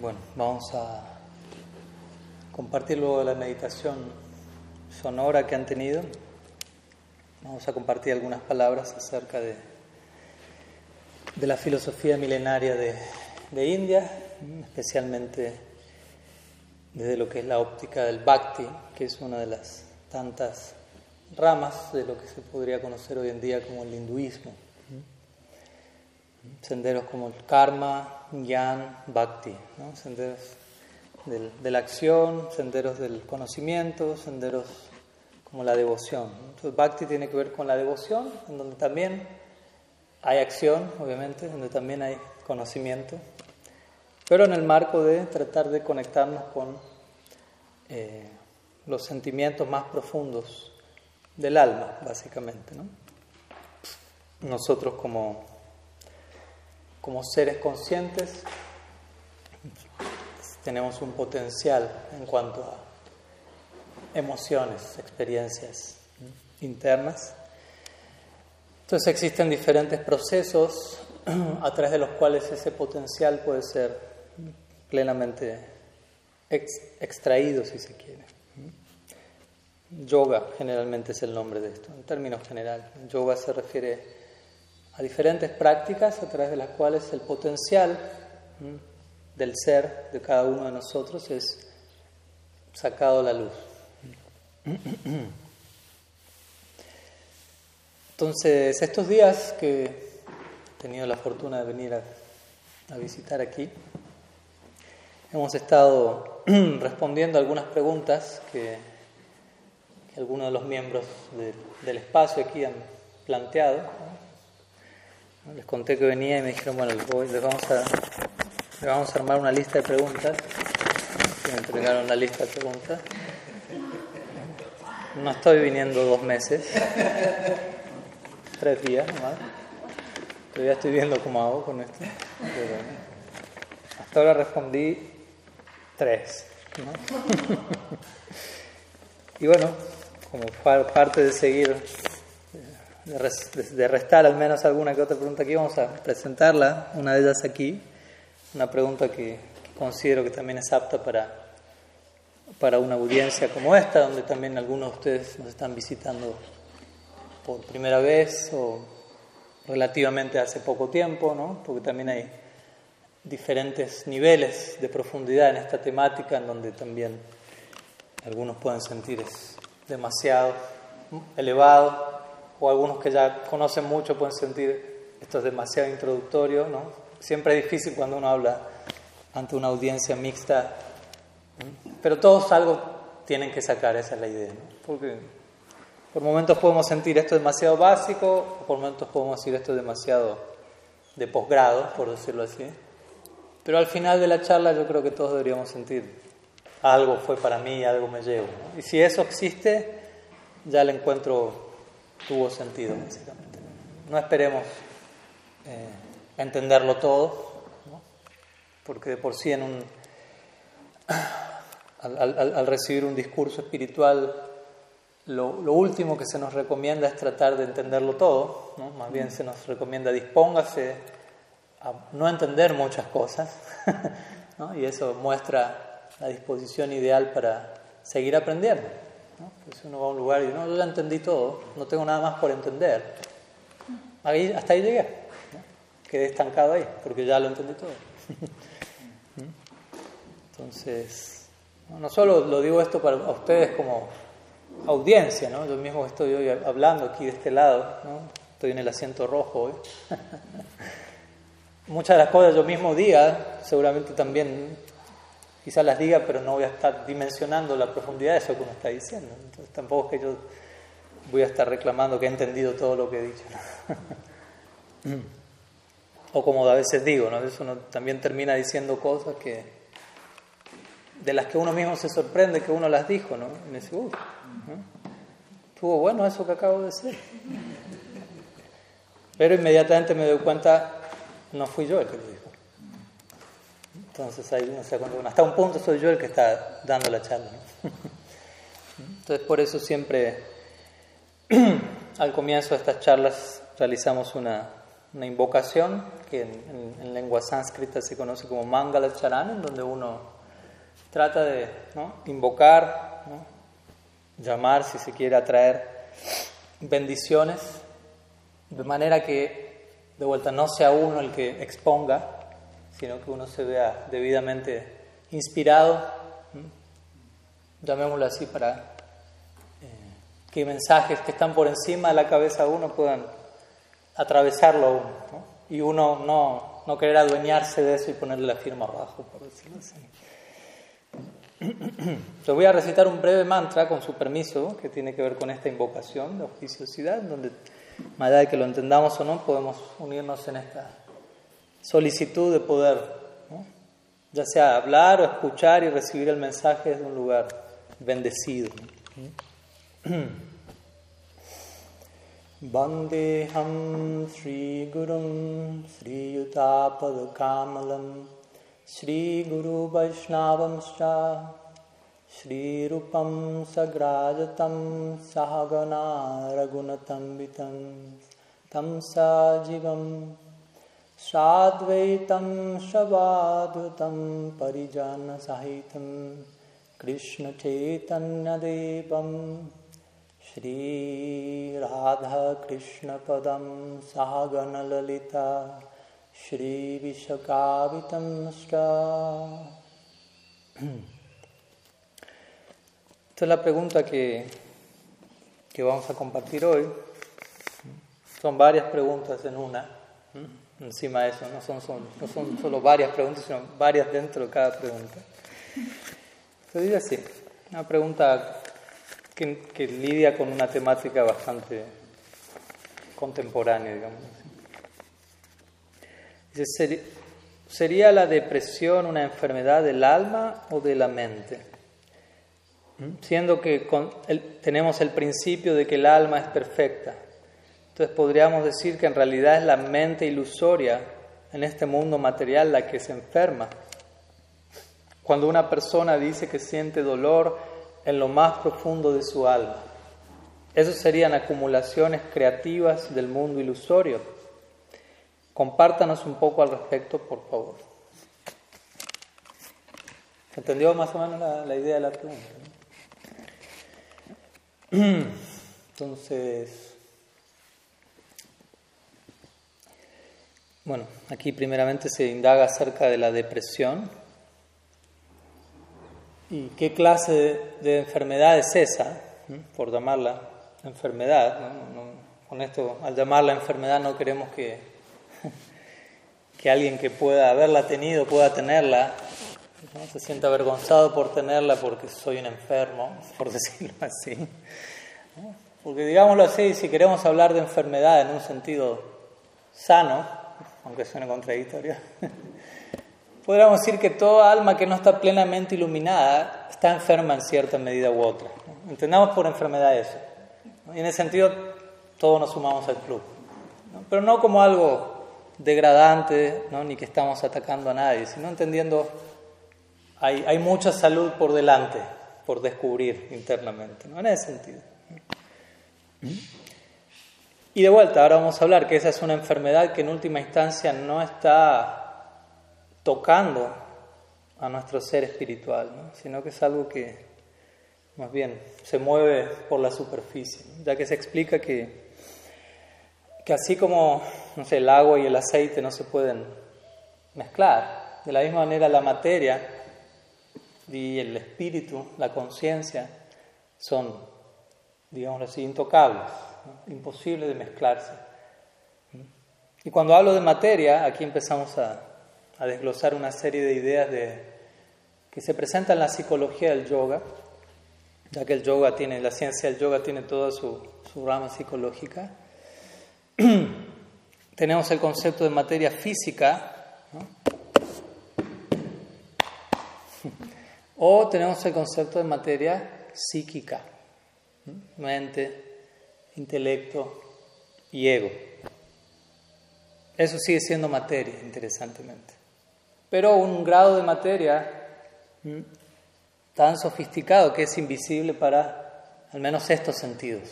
Bueno, vamos a compartir luego la meditación sonora que han tenido. Vamos a compartir algunas palabras acerca de, de la filosofía milenaria de, de India, especialmente desde lo que es la óptica del bhakti, que es una de las tantas ramas de lo que se podría conocer hoy en día como el hinduismo. Senderos como el karma, jnana, bhakti, senderos de la acción, senderos del conocimiento, senderos como la devoción. Entonces, bhakti tiene que ver con la devoción, en donde también hay acción, obviamente, donde también hay conocimiento, pero en el marco de tratar de conectarnos con eh, los sentimientos más profundos del alma, básicamente. Nosotros como, como seres conscientes tenemos un potencial en cuanto a emociones, experiencias internas. Entonces existen diferentes procesos a través de los cuales ese potencial puede ser plenamente extraído, si se quiere. Yoga generalmente es el nombre de esto, en términos generales. Yoga se refiere a diferentes prácticas a través de las cuales el potencial del ser de cada uno de nosotros es sacado a la luz. Entonces, estos días que he tenido la fortuna de venir a, visitar aquí, hemos estado respondiendo algunas preguntas que, algunos de los miembros del espacio aquí han planteado. Les conté que venía y me dijeron, bueno, les, vamos a, les vamos a armar una lista de preguntas. Me entregaron la lista de preguntas. No estoy viniendo dos meses, tres días nomás. Todavía estoy viendo cómo hago con esto. hasta ahora respondí tres. y bueno, como parte de seguir, de restar al menos alguna que otra pregunta aquí, vamos a presentarla, una de ellas aquí, una pregunta que considero que también es apta para para una audiencia como esta, donde también algunos de ustedes nos están visitando por primera vez o relativamente hace poco tiempo, ¿no? porque también hay diferentes niveles de profundidad en esta temática, en donde también algunos pueden sentir es demasiado elevado, o algunos que ya conocen mucho pueden sentir esto es demasiado introductorio. ¿no? Siempre es difícil cuando uno habla ante una audiencia mixta pero todos algo tienen que sacar, esa es la idea. Porque por momentos podemos sentir esto demasiado básico, por momentos podemos decir esto demasiado de posgrado, por decirlo así. Pero al final de la charla yo creo que todos deberíamos sentir algo fue para mí, algo me llevo. Y si eso existe, ya el encuentro tuvo sentido, básicamente. No esperemos eh, entenderlo todo, porque de por sí en un al, recibir un discurso espiritual, lo, último que se nos recomienda es tratar de entenderlo todo, más bien se nos recomienda dispóngase a no entender muchas cosas, y eso muestra la disposición ideal para seguir aprendiendo. Pues si uno va a un lugar y no, yo ya entendí todo, no tengo nada más por entender, hasta ahí llegué, quedé estancado ahí, porque ya lo entendí todo. Entonces, no solo lo digo esto para ustedes como audiencia, ¿no? yo mismo estoy hoy hablando aquí de este lado, ¿no? estoy en el asiento rojo hoy. Muchas de las cosas yo mismo diga, seguramente también quizás las diga, pero no voy a estar dimensionando la profundidad de eso que uno está diciendo. Entonces tampoco es que yo voy a estar reclamando que he entendido todo lo que he dicho. o como a veces digo, ¿no? a uno también termina diciendo cosas que de las que uno mismo se sorprende que uno las dijo, ¿no? Y me dice, uff, estuvo bueno eso que acabo de decir. Pero inmediatamente me doy cuenta, no fui yo el que lo dijo. Entonces ahí o cuando hasta un punto soy yo el que está dando la charla. Entonces por eso siempre al comienzo de estas charlas realizamos una una invocación que en, lengua sánscrita se conoce como Mangala Charan, en donde uno trata de invocar, llamar, si se quiere, atraer bendiciones, de manera que de vuelta no sea uno el que exponga, sino que uno se vea debidamente inspirado, llamémoslo así, para eh, que mensajes que están por encima de la cabeza de uno puedan atravesarlo y uno no, no querer adueñarse de eso y ponerle la firma abajo, por decirlo así. Les voy a recitar un breve mantra con su permiso que tiene que ver con esta invocación de oficiosidad, donde, más allá de que lo entendamos o no, podemos unirnos en esta solicitud de poder, ya sea hablar o escuchar y recibir el mensaje desde un lugar bendecido. Vandeham Sri Gurum Sri Yutapada Kamalam Sri Guru Vaishnavamscha Sri Rupam Sagrajatam Sahagana Ragunatambitam Tam Sajivam Sadvaitam Shabadhutam Parijana Sahitam Krishna Chaitanya Devam Shri Radha Krishna Padam Sahagana Lalita Shri Vishakavitam Esta es la pregunta que, que vamos a compartir hoy. Son varias preguntas en una. Encima de eso, no son, son, no son solo varias preguntas, sino varias dentro de cada pregunta. Entonces así, una pregunta que, lidia con una temática bastante contemporánea, digamos. Dice, ¿sería la depresión una enfermedad del alma o de la mente? ¿Mm? Siendo que tenemos el principio de que el alma es perfecta. Entonces podríamos decir que en realidad es la mente ilusoria en este mundo material la que se enferma. Cuando una persona dice que siente dolor en lo más profundo de su alma. Esas serían acumulaciones creativas del mundo ilusorio. Compártanos un poco al respecto, por favor. ¿Entendió más o menos la, idea de la pregunta? Entonces, bueno, aquí primeramente se indaga acerca de la depresión ¿Y qué clase de, enfermedad es esa? Por llamarla enfermedad. con esto, al llamarla enfermedad, no queremos que, que alguien que pueda haberla tenido pueda tenerla. Se sienta avergonzado por tenerla porque soy un enfermo, por decirlo así. Porque digámoslo así, si queremos hablar de enfermedad en un sentido sano, aunque suene contradictorio, podríamos decir que toda alma que no está plenamente iluminada está enferma en cierta medida u otra. Entendamos por enfermedad eso. Y en ese sentido, todos nos sumamos al club. Pero no como algo degradante, ni que estamos atacando a nadie, sino entendiendo hay, hay mucha salud por delante, por descubrir internamente, ¿no? en ese sentido. Y de vuelta, ahora vamos a hablar que esa es una enfermedad que en última instancia no está tocando a nuestro ser espiritual, sino que es algo que más bien se mueve por la superficie, ya que se explica que, que así como no el agua y el aceite no se pueden mezclar, de la misma manera la materia y el espíritu, la conciencia, son, digamos así, intocables, imposibles de mezclarse. Y cuando hablo de materia, aquí empezamos a, a desglosar una serie de ideas de, que se presentan en la psicología del yoga, ya que el yoga tiene, la ciencia del yoga tiene toda su, rama psicológica. Tenemos el concepto de materia física, o tenemos el concepto de materia psíquica, mente, intelecto y ego. Eso sigue siendo materia, interesantemente pero un grado de materia tan sofisticado que es invisible para al menos estos sentidos.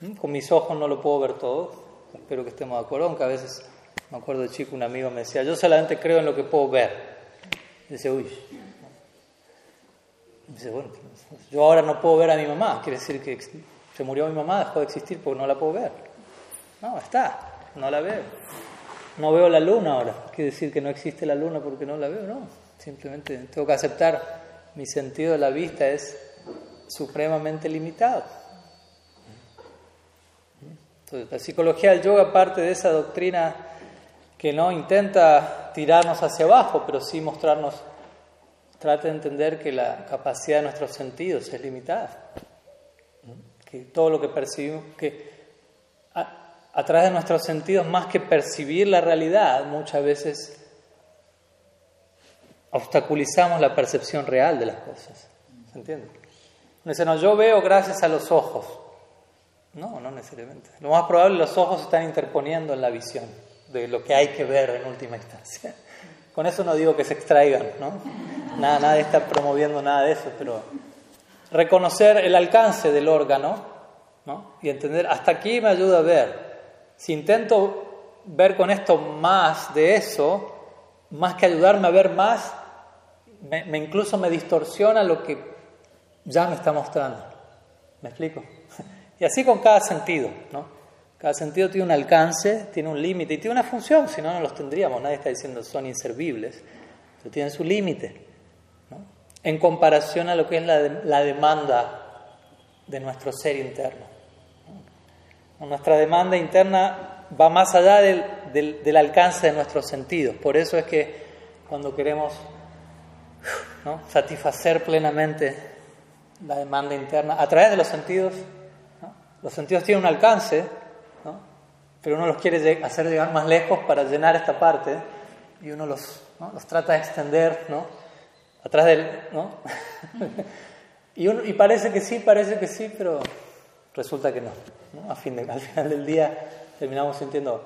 ¿Mm? Con mis ojos no lo puedo ver todo, espero que estemos de acuerdo, aunque a veces, me acuerdo de chico, un amigo me decía, yo solamente creo en lo que puedo ver. dice, uy. Bueno, yo ahora no puedo ver a mi mamá, quiere decir que se murió mi mamá, dejó de existir porque no la puedo ver. No, está, no la veo. No veo la luna ahora, quiere decir que no existe la luna porque no la veo, no. Simplemente tengo que aceptar, mi sentido de la vista es supremamente limitado. Entonces, la psicología del yoga parte de esa doctrina que no intenta tirarnos hacia abajo, pero sí mostrarnos, trata de entender que la capacidad de nuestros sentidos es limitada. Que todo lo que percibimos, que a, a través de nuestros sentidos, más que percibir la realidad, muchas veces obstaculizamos la percepción real de las cosas. ¿Se entiende? Dice, no, yo veo gracias a los ojos. No, no necesariamente. Lo más probable, los ojos se están interponiendo en la visión de lo que hay que ver en última instancia. Con eso no digo que se extraigan, ¿no? Nada, nadie está promoviendo nada de eso, pero reconocer el alcance del órgano ¿no? y entender, hasta aquí me ayuda a ver. Si intento ver con esto más de eso, más que ayudarme a ver más, me, incluso me distorsiona lo que ya me está mostrando. ¿Me explico? Y así con cada sentido, ¿no? Cada sentido tiene un alcance, tiene un límite y tiene una función, si no, no los tendríamos. Nadie está diciendo son inservibles, pero tienen su límite. En comparación a lo que es la, la demanda de nuestro ser interno. Nuestra demanda interna va más allá del, del, alcance de nuestros sentidos. Por eso es que cuando queremos satisfacer plenamente la demanda interna a través de los sentidos. Los sentidos tienen un alcance, pero uno los quiere hacer llegar más lejos para llenar esta parte y uno los, los trata de extender ¿no? Atrás del... y, y, parece que sí, parece que sí, pero resulta que no. A fin de, al final del día terminamos sintiendo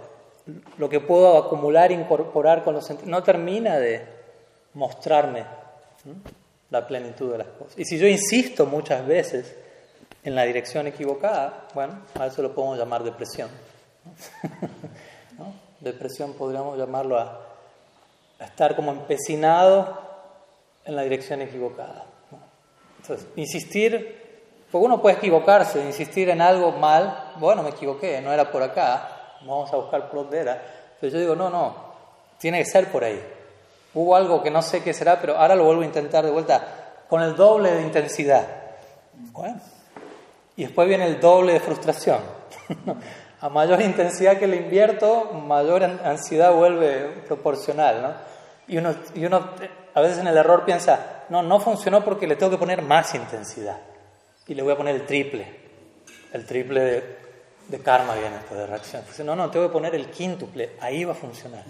lo que puedo acumular, incorporar con los sentidos, no termina de mostrarme la plenitud de las cosas. Y si yo insisto muchas veces en la dirección equivocada, bueno, a eso lo podemos llamar depresión. Depresión podríamos llamarlo a, estar como empecinado en la dirección equivocada. Entonces, insistir, porque uno puede equivocarse, insistir en algo mal, bueno, me equivoqué, no era por acá, vamos a buscar por dónde era. Pero yo digo, no, no, tiene que ser por ahí. Hubo algo que no sé qué será, pero ahora lo vuelvo a intentar de vuelta con el doble de intensidad. Y después viene el doble de frustración. a mayor intensidad que le invierto, mayor ansiedad vuelve proporcional. ¿no? Y, uno, y uno a veces en el error piensa, no, no funcionó porque le tengo que poner más intensidad. Y le voy a poner el triple. El triple de, de karma viene después de reacción. no, no, tengo que poner el quíntuple. Ahí va a funcionar.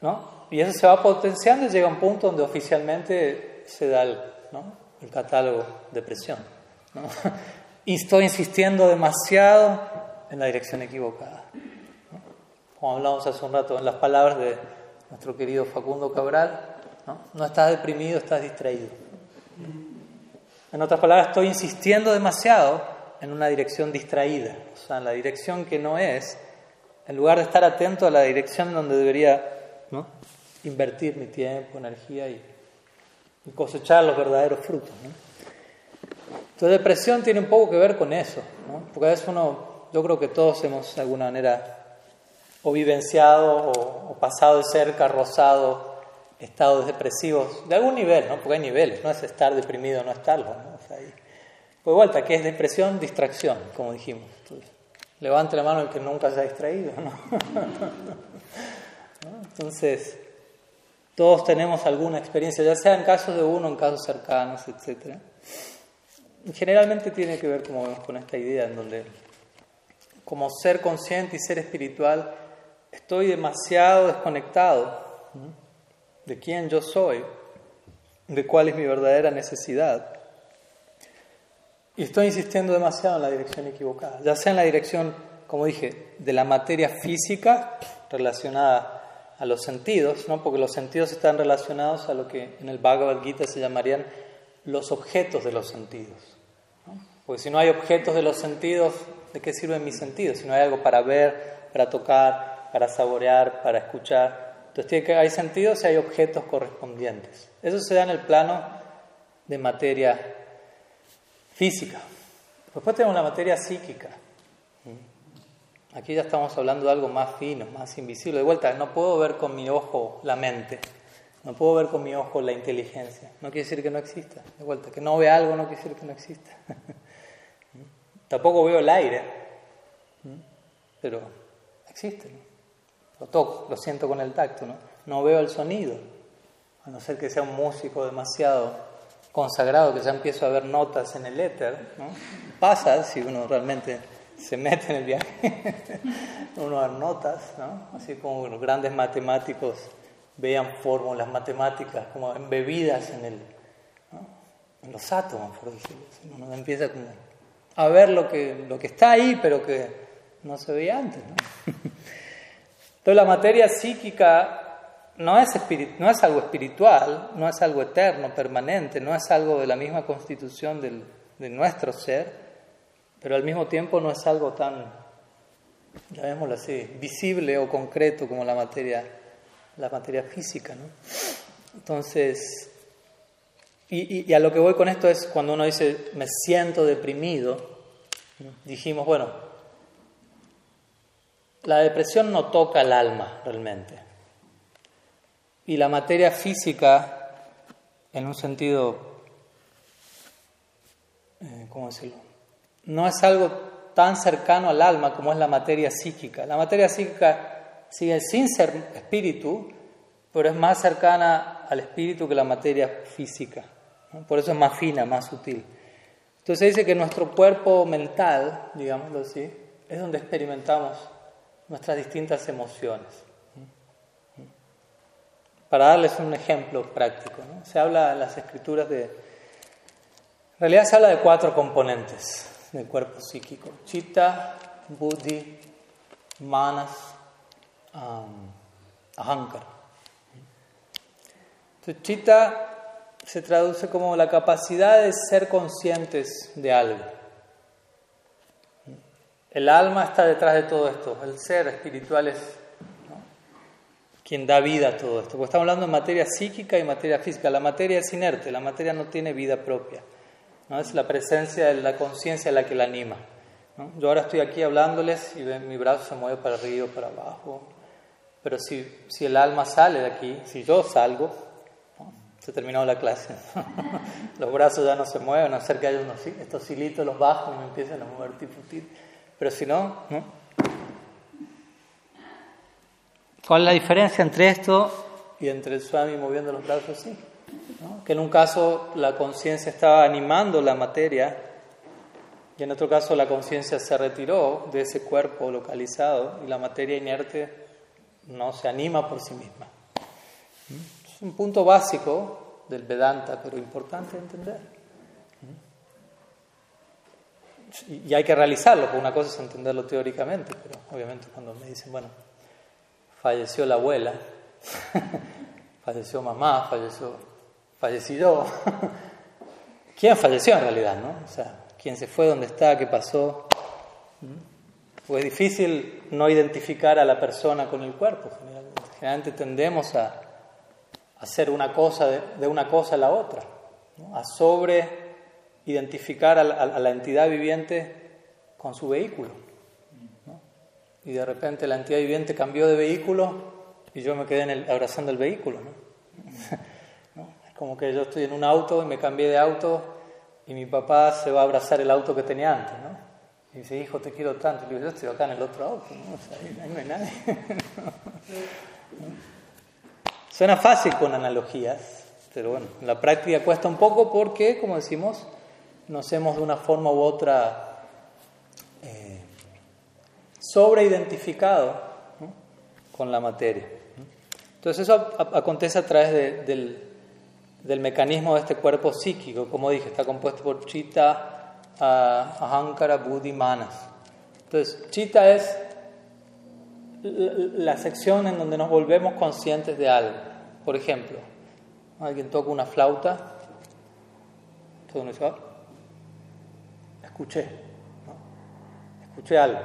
¿no? Y eso se va potenciando y llega a un punto donde oficialmente se da el, el catálogo de presión. Y estoy insistiendo demasiado en la dirección equivocada. Como hablamos hace un rato en las palabras de nuestro querido Facundo Cabral, ¿no? no estás deprimido, estás distraído. En otras palabras, estoy insistiendo demasiado en una dirección distraída, o sea, en la dirección que no es, en lugar de estar atento a la dirección donde debería invertir mi tiempo, energía y, cosechar los verdaderos frutos. ¿no? Entonces, depresión tiene un poco que ver con eso, porque a veces uno, yo creo que todos hemos de alguna manera o vivenciado o, pasado de cerca, rozado estados depresivos de algún nivel, ¿no? porque hay niveles, no es estar deprimido no estarlo. ¿no? O pues vuelta, ¿qué es depresión? Distracción, como dijimos. levante la mano el que nunca se ha distraído. ¿no? Entonces, todos tenemos alguna experiencia, ya sea en casos de uno, en casos cercanos, etc. Generalmente tiene que ver, como vemos, con esta idea en donde, como ser consciente y ser espiritual, estoy demasiado desconectado de quién yo soy, de cuál es mi verdadera necesidad. Y estoy insistiendo demasiado en la dirección equivocada, ya sea en la dirección, como dije, de la materia física relacionada a los sentidos, ¿no? porque los sentidos están relacionados a lo que en el Bhagavad Gita se llamarían los objetos de los sentidos. Porque si no hay objetos de los sentidos, ¿de qué sirven mis sentidos? Si no hay algo para ver, para tocar, para saborear, para escuchar. Entonces tiene que, hay sentidos y hay objetos correspondientes. Eso se da en el plano de materia física. Después tenemos la materia psíquica. Aquí ya estamos hablando de algo más fino, más invisible. De vuelta, no puedo ver con mi ojo la mente, no puedo ver con mi ojo la inteligencia. No quiere decir que no exista. De vuelta, que no vea algo no quiere decir que no exista. Tampoco veo el aire, pero existe. Lo toco, lo siento con el tacto. ¿no? no veo el sonido, a no ser que sea un músico demasiado consagrado que ya empiezo a ver notas en el éter. ¿no? Pasa si uno realmente se mete en el viaje, uno da notas, ¿no? así como los grandes matemáticos vean fórmulas matemáticas como embebidas en, el, en los átomos, por decirlo así. Uno empieza como a ver lo que, lo que está ahí, pero que no se veía antes. ¿no? Entonces la materia psíquica no es, algo espiritual, no es algo eterno, permanente, no es algo de la misma constitución del, de nuestro ser, pero al mismo tiempo no es algo tan, llamémoslo así, visible o concreto como la materia, la materia física. ¿no? Entonces, y, a lo que voy con esto es cuando uno dice, me siento deprimido, dijimos, bueno, la depresión no toca el alma realmente. Y la materia física, en un sentido, eh, ¿cómo decirlo? no es algo tan cercano al alma como es la materia psíquica. La materia psíquica sigue sin ser espíritu, pero es más cercana al espíritu que la materia física. Por eso es más fina, más sutil. Entonces dice que nuestro cuerpo mental, digámoslo así, es donde experimentamos nuestras distintas emociones. Para darles un ejemplo práctico, se habla en las escrituras de... En realidad se habla de cuatro componentes del cuerpo psíquico. Chitta, Buddhi, Manas, um. Entonces, Chitta se traduce como la capacidad de ser conscientes de algo. El alma está detrás de todo esto, el ser espiritual es quien da vida a todo esto. Porque estamos hablando de materia psíquica y materia física. La materia es inerte, la materia no tiene vida propia. ¿no? Es la presencia de la conciencia la que la anima. Yo ahora estoy aquí hablándoles y mi brazo se mueve para arriba, para abajo. Pero si, si el alma sale de aquí, si yo salgo, se terminó la clase. los brazos ya no se mueven, a no ser que haya unos, estos hilitos, los bajos y me empiezan a mover tipo Pero si no, ¿no? ¿Cuál es la diferencia entre esto y entre el Swami moviendo los brazos así? que en un caso la conciencia estaba animando la materia y en otro caso la conciencia se retiró de ese cuerpo localizado y la materia inerte no se anima por sí misma. Es un punto básico del Vedanta, pero importante de entender. Y hay que realizarlo, porque una cosa es entenderlo teóricamente, pero obviamente cuando me dicen, bueno, falleció la abuela, falleció mamá, falleció fallecido. ¿Quién falleció en realidad, no? O sea, ¿quién se fue, dónde está, qué pasó? Pues es difícil no identificar a la persona con el cuerpo. Generalmente, generalmente tendemos a hacer una cosa de, una cosa a la otra, a sobre identificar a la, entidad viviente con su vehículo. Y de repente la entidad viviente cambió de vehículo y yo me quedé abrazando el vehículo. ¿no? como que yo estoy en un auto y me cambié de auto y mi papá se va a abrazar el auto que tenía antes, ¿no? Y dice, hijo, te quiero tanto. Y digo, yo estoy acá en el otro auto, ¿no? O sea, ahí no hay nadie. Suena fácil con analogías, pero bueno, en la práctica cuesta un poco porque, como decimos, nos hemos de una forma u otra eh, sobreidentificado con la materia. Entonces eso acontece a través del, del mecanismo de este cuerpo psíquico. Como dije, está compuesto por Chitta, Ahankara, Buddhi, Manas. Entonces, Chitta es la sección en donde nos volvemos conscientes de algo. Por ejemplo, alguien toca una flauta, escuché, escuché algo.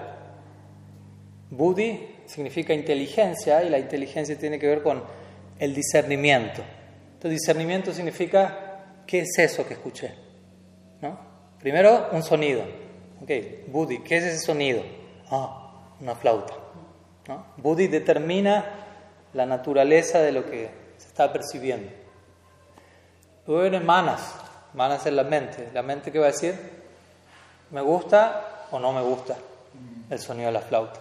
Buddhi significa inteligencia y la inteligencia tiene que ver con el discernimiento. Entonces, discernimiento significa qué es eso que escuché. ¿No? Primero, un sonido. Ok, Buddhi, ¿qué es ese sonido? Ah, una flauta. ¿No? Buddhi determina la naturaleza de lo que se está percibiendo. Luego vienen manas. Manas es la mente. La mente que va a decir, me gusta o no me gusta el sonido de la flauta.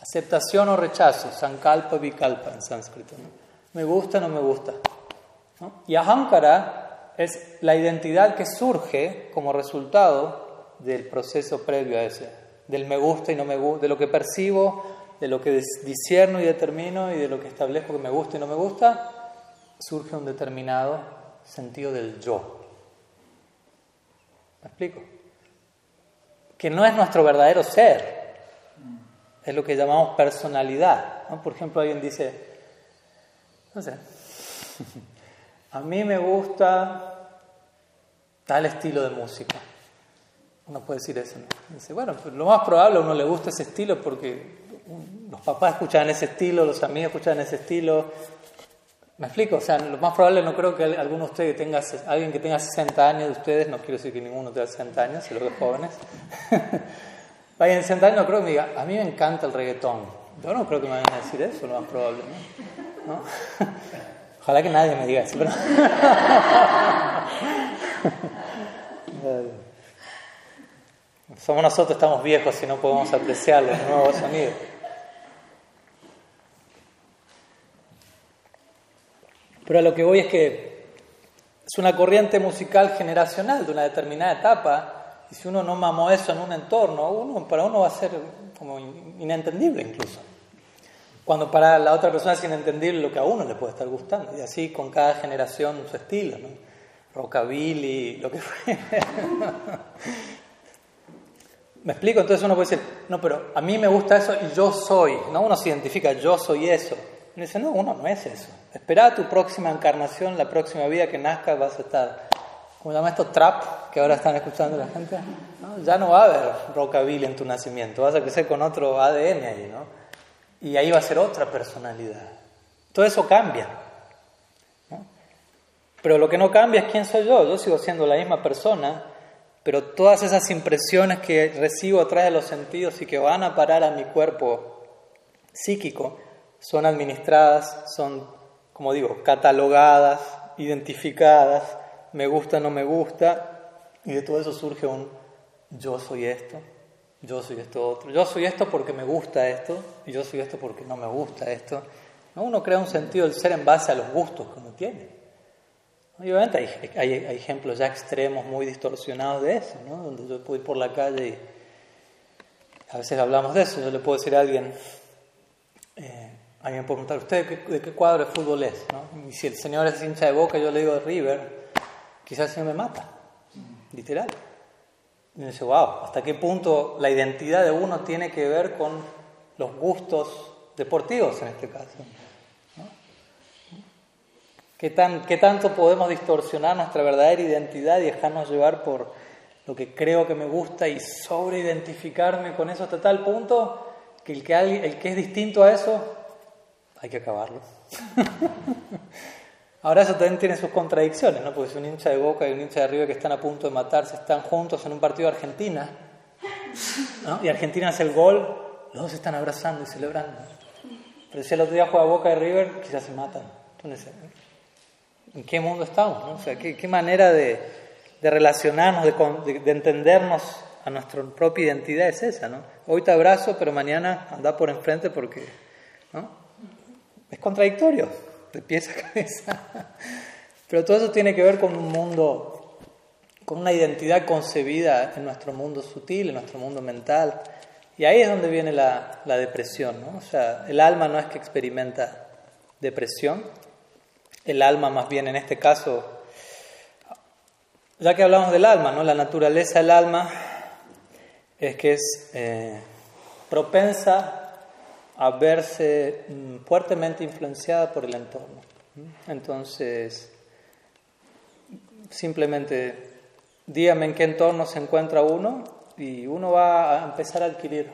Aceptación o rechazo, sankalpa vikalpa en sánscrito. Me gusta o no me gusta. Y ahankara es la identidad que surge como resultado del proceso previo a ese, del me gusta y no me gusta, de lo que percibo, de lo que discierno y determino y de lo que establezco que me gusta y no me gusta, surge un determinado sentido del yo. ¿Me explico? Que no es nuestro verdadero ser, es lo que llamamos personalidad. Por ejemplo, alguien dice, no sé, a mí me gusta tal estilo de música. Uno puede decir eso, ¿no? Dice, bueno, lo más probable a uno le gusta ese estilo porque los papás escuchan ese estilo, los amigos escuchan ese estilo. ¿Me explico? O sea, lo más probable no creo que alguno de ustedes tenga, alguien que tenga 60 años de ustedes, no quiero decir que ninguno tenga 60 años, si los jóvenes, vayan a 60 años, no creo que me diga, a mí me encanta el reggaetón. Yo no creo que me vayan a decir eso, lo más probable, ¿no? Ojalá que nadie me diga eso, pero... Somos nosotros, estamos viejos y no podemos apreciar los nuevos sonidos. Pero a lo que voy es que es una corriente musical generacional de una determinada etapa y si uno no mamó eso en un entorno, uno, para uno va a ser como inentendible incluso. Cuando para la otra persona es inentendible lo que a uno le puede estar gustando. Y así con cada generación su estilo, ¿no? Rockabilly, lo que fue. ¿Me explico? Entonces uno puede decir, no, pero a mí me gusta eso y yo soy. ¿no? Uno se identifica, yo soy eso. Y dice, no, uno no es eso. Espera tu próxima encarnación, la próxima vida que nazca, vas a estar, ¿cómo se llama esto? Trap, que ahora están escuchando la gente. Ya no va a haber rockabilly en tu nacimiento, vas a crecer con otro ADN ahí, ¿no? Y ahí va a ser otra personalidad. Todo eso cambia. Pero lo que no cambia es quién soy yo. Yo sigo siendo la misma persona, pero todas esas impresiones que recibo a través de los sentidos y que van a parar a mi cuerpo psíquico, son administradas, son, como digo, catalogadas, identificadas, me gusta, no me gusta, y de todo eso surge un yo soy esto, yo soy esto otro, yo soy esto porque me gusta esto, y yo soy esto porque no me gusta esto. Uno crea un sentido del ser en base a los gustos que uno tiene. obviamente hay, hay, hay, ejemplos ya extremos, muy distorsionados de eso, ¿no? donde yo puedo ir por la calle y a veces hablamos de eso, yo le puedo decir a alguien, Alguien puede preguntar, ¿usted de qué, cuadro de fútbol es? ¿no? Y si el señor es hincha de boca, yo le digo de River, quizás el señor me mata, literal. Y dice, wow, ¿hasta qué punto la identidad de uno tiene que ver con los gustos deportivos en este caso? ¿Qué, tan, ¿Qué tanto podemos distorsionar nuestra verdadera identidad y dejarnos llevar por lo que creo que me gusta y sobreidentificarme con eso hasta tal punto que el que, el que es distinto a eso hay que acabarlo. Ahora eso también tiene sus contradicciones, ¿no? Porque si un hincha de Boca y un hincha de River que están a punto de matarse, están juntos en un partido de Argentina, ¿no? y Argentina hace el gol, los dos están abrazando y celebrando. Pero si el otro día juega Boca y River, quizás se matan. Entonces, ¿en qué mundo estamos? O sea, ¿qué, manera de, relacionarnos, de, de, entendernos a nuestra propia identidad es esa, ¿no? Hoy te abrazo, pero mañana anda por enfrente porque, ¿no? Es contradictorio, de pies a cabeza. Pero todo eso tiene que ver con un mundo, con una identidad concebida en nuestro mundo sutil, en nuestro mundo mental. Y ahí es donde viene la, depresión. ¿no? O sea, el alma no es que experimenta depresión, el alma más bien en este caso, ya que hablamos del alma, ¿no? la naturaleza del alma es que es eh, propensa a verse mm, fuertemente influenciada por el entorno. Entonces, simplemente dígame en qué entorno se encuentra uno y uno va a empezar a adquirir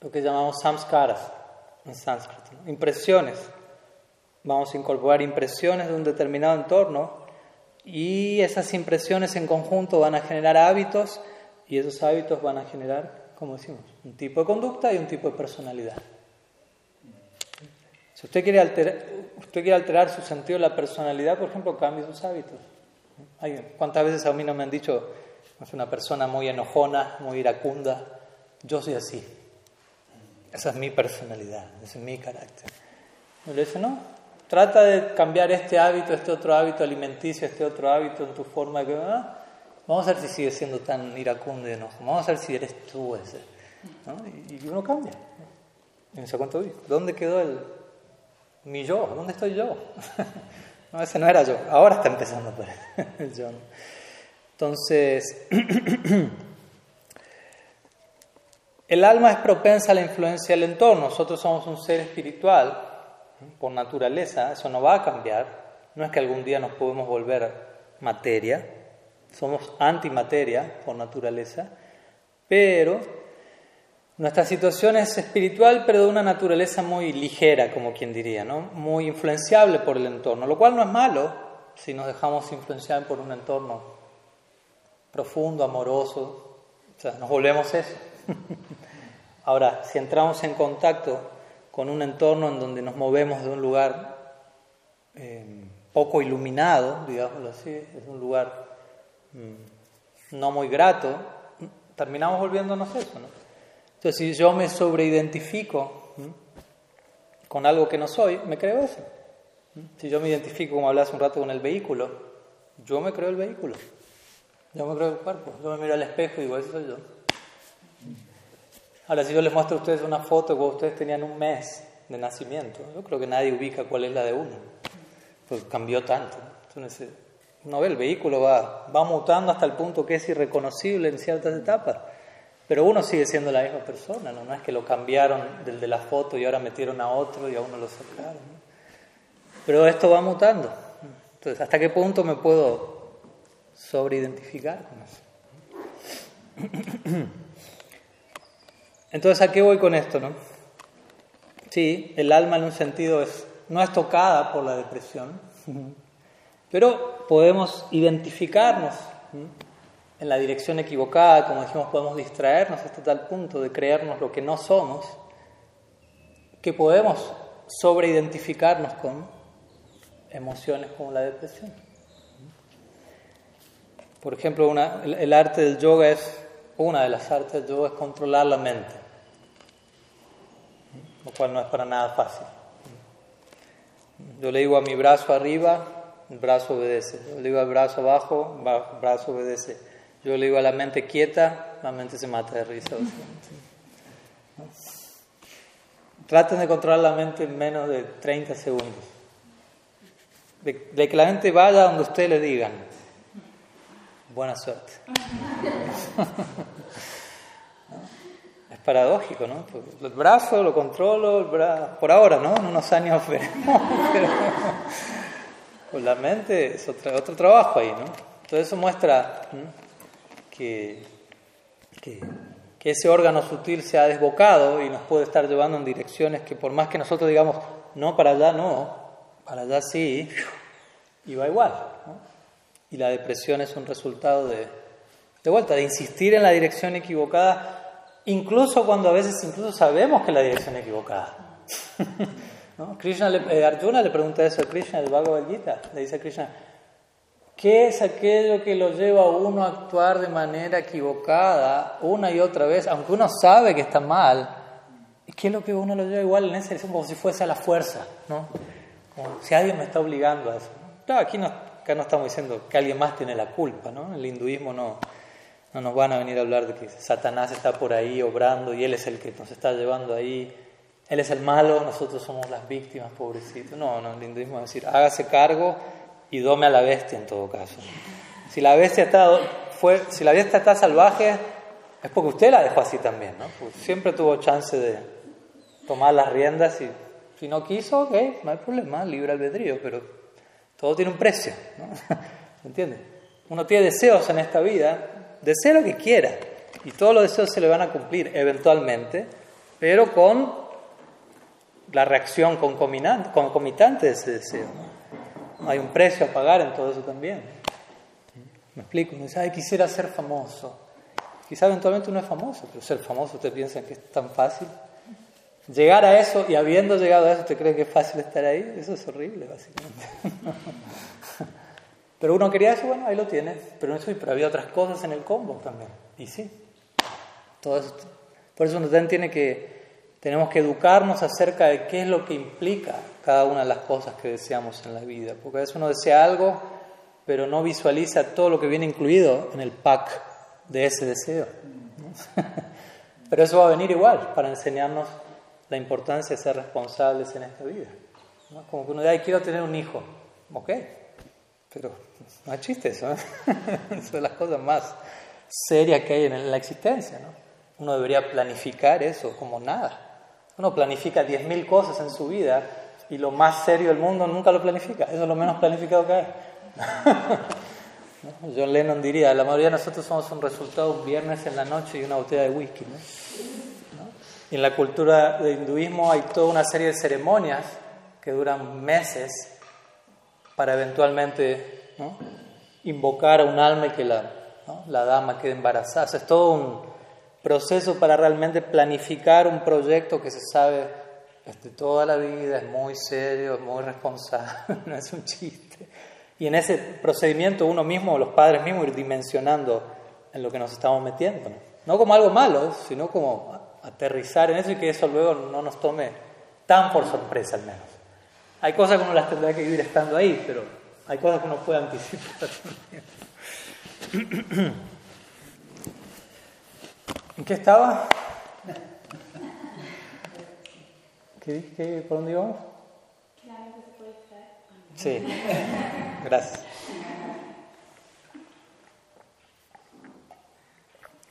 lo que llamamos samskaras en sánscrito, impresiones. Vamos a incorporar impresiones de un determinado entorno y esas impresiones en conjunto van a generar hábitos y esos hábitos van a generar, como decimos, un tipo de conducta y un tipo de personalidad. Si usted quiere alterar, su sentido de la personalidad, por ejemplo, cambie sus hábitos. ¿Cuántas veces a mí no me han dicho, es una persona muy enojona, muy iracunda? Yo soy así. Esa es mi personalidad, ese es mi carácter. Y le dice, no, trata de cambiar este hábito, este otro hábito alimenticio, este otro hábito en tu forma de... ¿ah? Vamos a ver si sigues siendo tan iracundo y enojo. Vamos a ver si eres tú ese. Y, uno cambia. Cuánto ¿dónde quedó el, mi yo? ¿Dónde estoy yo? no, ese no era yo. Ahora está empezando por el. Entonces, el alma es propensa a la influencia del entorno. Nosotros somos un ser espiritual por naturaleza. Eso no va a cambiar. No es que algún día nos podemos volver materia somos antimateria por naturaleza, pero nuestra situación es espiritual, pero de una naturaleza muy ligera, como quien diría, ¿no? muy influenciable por el entorno, lo cual no es malo si nos dejamos influenciar por un entorno profundo, amoroso, o sea, nos volvemos eso. Ahora, si entramos en contacto con un entorno en donde nos movemos de un lugar eh, poco iluminado, digámoslo así, es un lugar Mm, no muy grato, terminamos volviéndonos eso. ¿no? Entonces, si yo me sobreidentifico con algo que no soy, me creo eso. Si yo me identifico, como hablé hace un rato, con el vehículo, yo me creo el vehículo. Yo me creo el cuerpo. Yo me miro al espejo y digo, eso soy yo. Ahora, si yo les muestro a ustedes una foto cuando ustedes tenían un mes de nacimiento, yo creo que nadie ubica cuál es la de uno. Pues cambió tanto. Entonces, no ve, el vehículo va, va mutando hasta el punto que es irreconocible en ciertas etapas. Pero uno sigue siendo la misma persona, ¿no? es que lo cambiaron del de la foto y ahora metieron a otro y a uno lo sacaron. Pero esto va mutando. Entonces, ¿hasta qué punto me puedo sobreidentificar con eso? Entonces, ¿a qué voy con esto? No? Sí, el alma en un sentido es, no es tocada por la depresión, pero podemos identificarnos en la dirección equivocada, como dijimos, podemos distraernos hasta tal punto de creernos lo que no somos, que podemos sobreidentificarnos con emociones como la depresión. Por ejemplo, el, arte del yoga es, una de las artes del yoga es controlar la mente, lo cual no es para nada fácil. Yo le digo a mi brazo arriba, el brazo obedece. Yo le digo al brazo abajo, el brazo obedece. Yo le digo a la mente quieta, la mente se mata de risa. Traten de controlar la mente en menos de 30 segundos. De, que la mente vaya donde ustedes le digan. Buena suerte. es paradójico, ¿no? El brazo lo controlo, el por ahora, ¿no? En unos años veremos. Pero, pues la mente es otro, trabajo ahí, ¿no? Entonces eso muestra que, que, ese órgano sutil se ha desbocado y nos puede estar llevando en direcciones que por más que nosotros digamos, no, para allá no, para allá sí, y va igual. Y la depresión es un resultado de, de vuelta, de insistir en la dirección equivocada, incluso cuando a veces incluso sabemos que la dirección es equivocada. Krishna le, eh, Arjuna le pregunta eso a Krishna, el Bhagavad Gita, le dice a Krishna, ¿qué es aquello que lo lleva a uno a actuar de manera equivocada una y otra vez, aunque uno sabe que está mal? ¿Qué es lo que uno lo lleva igual en dirección como si fuese a la fuerza? ¿no? Como si alguien me está obligando a eso. Claro, aquí no, acá no estamos diciendo que alguien más tiene la culpa, ¿no? El hinduismo no, no nos van a venir a hablar de que Satanás está por ahí obrando y él es el que nos está llevando ahí él es el malo, nosotros somos las víctimas, pobrecitos. No, no, el hinduismo es decir, hágase cargo y dome a la bestia en todo caso. Si la bestia está, fue, si la bestia está salvaje, es porque usted la dejó así también, ¿no? siempre tuvo chance de tomar las riendas y si no quiso, ok, no hay problema, libre albedrío, pero todo tiene un precio, ¿no? ¿Me entiende? Uno tiene deseos en esta vida desee lo que quiera y todos los deseos se le van a cumplir eventualmente, pero con la reacción concomitante de ese deseo. Hay un precio a pagar en todo eso también. Me explico, uno dice, ay, quisiera ser famoso. Quizá eventualmente uno es famoso, pero ser famoso, ¿usted piensa que es tan fácil? Llegar a eso y habiendo llegado a eso, ¿te cree que es fácil estar ahí? Eso es horrible, básicamente. pero uno quería eso, bueno, ahí lo tiene. Pero, eso, pero había otras cosas en el combo también. Y sí. Todo eso, por eso uno también tiene que, tenemos que educarnos acerca de qué es lo que implica cada una de las cosas que deseamos en la vida. Porque a veces uno desea algo, pero no visualiza todo lo que viene incluido en el pack de ese deseo. pero eso va a venir igual para enseñarnos la importancia de ser responsables en esta vida. Como que uno dice, quiero tener un hijo. Ok, pero no hay chiste eso. ¿eh? es de las cosas más serias que hay en la existencia. ¿no? Uno debería planificar eso como nada. Uno planifica 10.000 cosas en su vida y lo más serio del mundo nunca lo planifica. Eso es lo menos planificado que hay. John Lennon diría, la mayoría de nosotros somos un resultado un viernes en la noche y una botella de whisky. ¿no? en la cultura del hinduismo hay toda una serie de ceremonias que duran meses para eventualmente invocar a un alma y que la, la dama quede embarazada. es todo un proceso para realmente planificar un proyecto que se sabe toda la vida, es muy serio, es muy responsable, no es un chiste. Y en ese procedimiento uno mismo, los padres mismos, ir dimensionando en lo que nos estamos metiendo. No, no como algo malo, sino como aterrizar en eso y que eso luego no nos tome tan por sorpresa al menos. Hay cosas que uno las tendrá que vivir estando ahí, pero hay cosas que uno puede anticipar ¿En qué estaba? ¿Qué, qué, ¿Por dónde íbamos? Sí, gracias.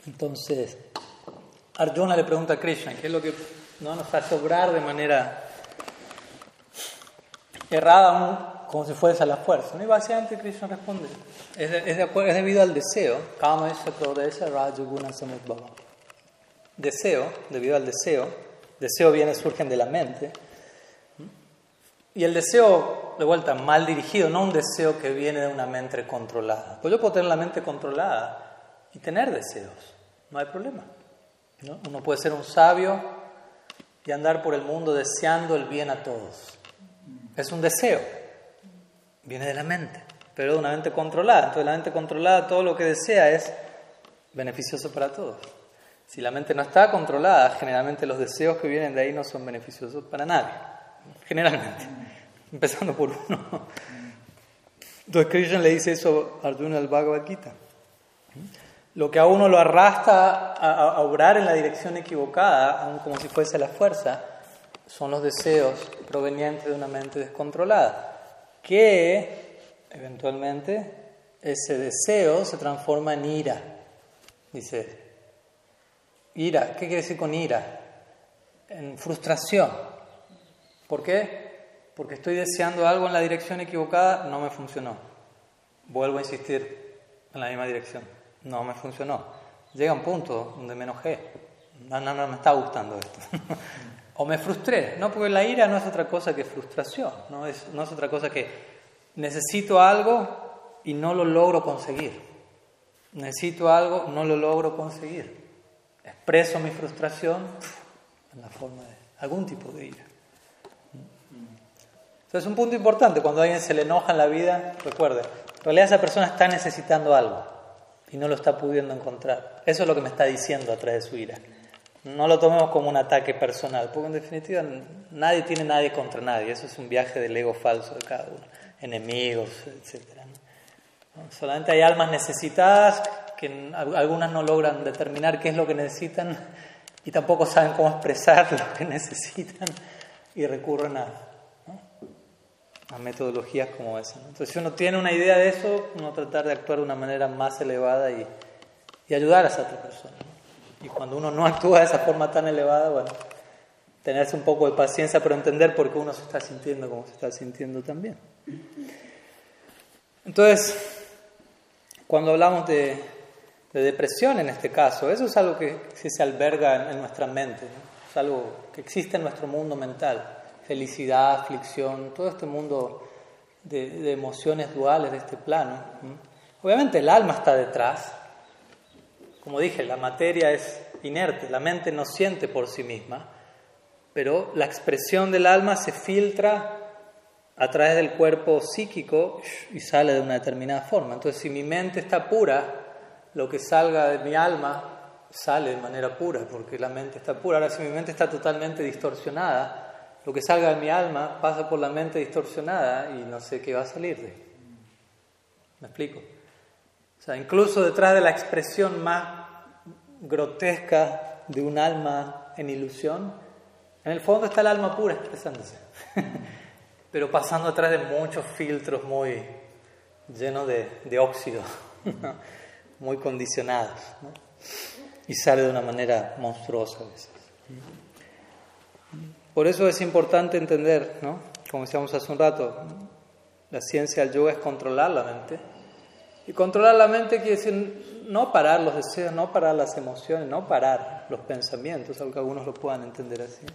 Entonces, Arjuna le pregunta a Krishna, ¿qué es lo que no nos hace obrar de manera errada, como si fuese a la fuerza? Y básicamente Krishna responde, es, es, es debido al deseo, Kama Rajaguna Deseo, debido al deseo, deseo viene, surgen de la mente. Y el deseo, de vuelta, mal dirigido, no un deseo que viene de una mente controlada. Pues yo puedo tener la mente controlada y tener deseos, no hay problema. Uno puede ser un sabio y andar por el mundo deseando el bien a todos. Es un deseo, viene de la mente, pero de una mente controlada. Entonces la mente controlada todo lo que desea es beneficioso para todos. Si la mente no está controlada, generalmente los deseos que vienen de ahí no son beneficiosos para nadie. Generalmente, empezando por uno. Entonces Krishna le dice eso a Arjuna al Bhagavad Gita. Lo que a uno lo arrastra a, obrar en la dirección equivocada, aun como si fuese la fuerza, son los deseos provenientes de una mente descontrolada, que eventualmente ese deseo se transforma en ira. Dice, ira, ¿qué quiere decir con ira? En frustración. ¿Por qué? Porque estoy deseando algo en la dirección equivocada, no me funcionó. Vuelvo a insistir en la misma dirección no me funcionó. Llega un punto donde me enojé. No, no, no me está gustando esto. o me frustré. No, porque la ira no es otra cosa que frustración. No es, no es otra cosa que necesito algo y no lo logro conseguir. Necesito algo, no lo logro conseguir. Expreso mi frustración en la forma de algún tipo de ira. Entonces es un punto importante. Cuando a alguien se le enoja en la vida, recuerde, en realidad esa persona está necesitando algo y no lo está pudiendo encontrar. Eso es lo que me está diciendo a través de su ira. No lo tomemos como un ataque personal, porque en definitiva nadie tiene nadie contra nadie. Eso es un viaje del ego falso de cada uno. Enemigos, etc. Solamente hay almas necesitadas que algunas no logran determinar qué es lo que necesitan y tampoco saben cómo expresar lo que necesitan y recurren a, metodologías como esa. Entonces, si uno tiene una idea de eso, uno tratar de actuar de una manera más elevada y, y ayudar a esa otra persona. Y cuando uno no actúa de esa forma tan elevada, bueno, tenerse un poco de paciencia, pero entender por qué uno se está sintiendo como se está sintiendo también. Entonces, cuando hablamos de, de depresión en este caso. Eso es algo que se alberga en, nuestra mente, es algo que existe en nuestro mundo mental. Felicidad, aflicción, todo este mundo de, emociones duales de este plano. Obviamente el alma está detrás. Como dije, la materia es inerte, la mente no siente por sí misma, pero la expresión del alma se filtra a través del cuerpo psíquico y sale de una determinada forma. Entonces, si mi mente está pura, lo que salga de mi alma sale de manera pura, porque la mente está pura. Ahora, si mi mente está totalmente distorsionada, lo que salga de mi alma pasa por la mente distorsionada y no sé qué va a salir de ¿Me explico? O sea, incluso detrás de la expresión más grotesca de un alma en ilusión, en el fondo está el alma pura expresándose, pero pasando atrás de muchos filtros muy llenos de, de óxido muy condicionados. Y sale de una manera monstruosa a veces. Por eso es importante entender, ¿no? como decíamos hace un rato, la ciencia del yoga es controlar la mente. Y controlar la mente quiere decir no parar los deseos, no parar las emociones, no parar los pensamientos, aunque algunos lo puedan entender así.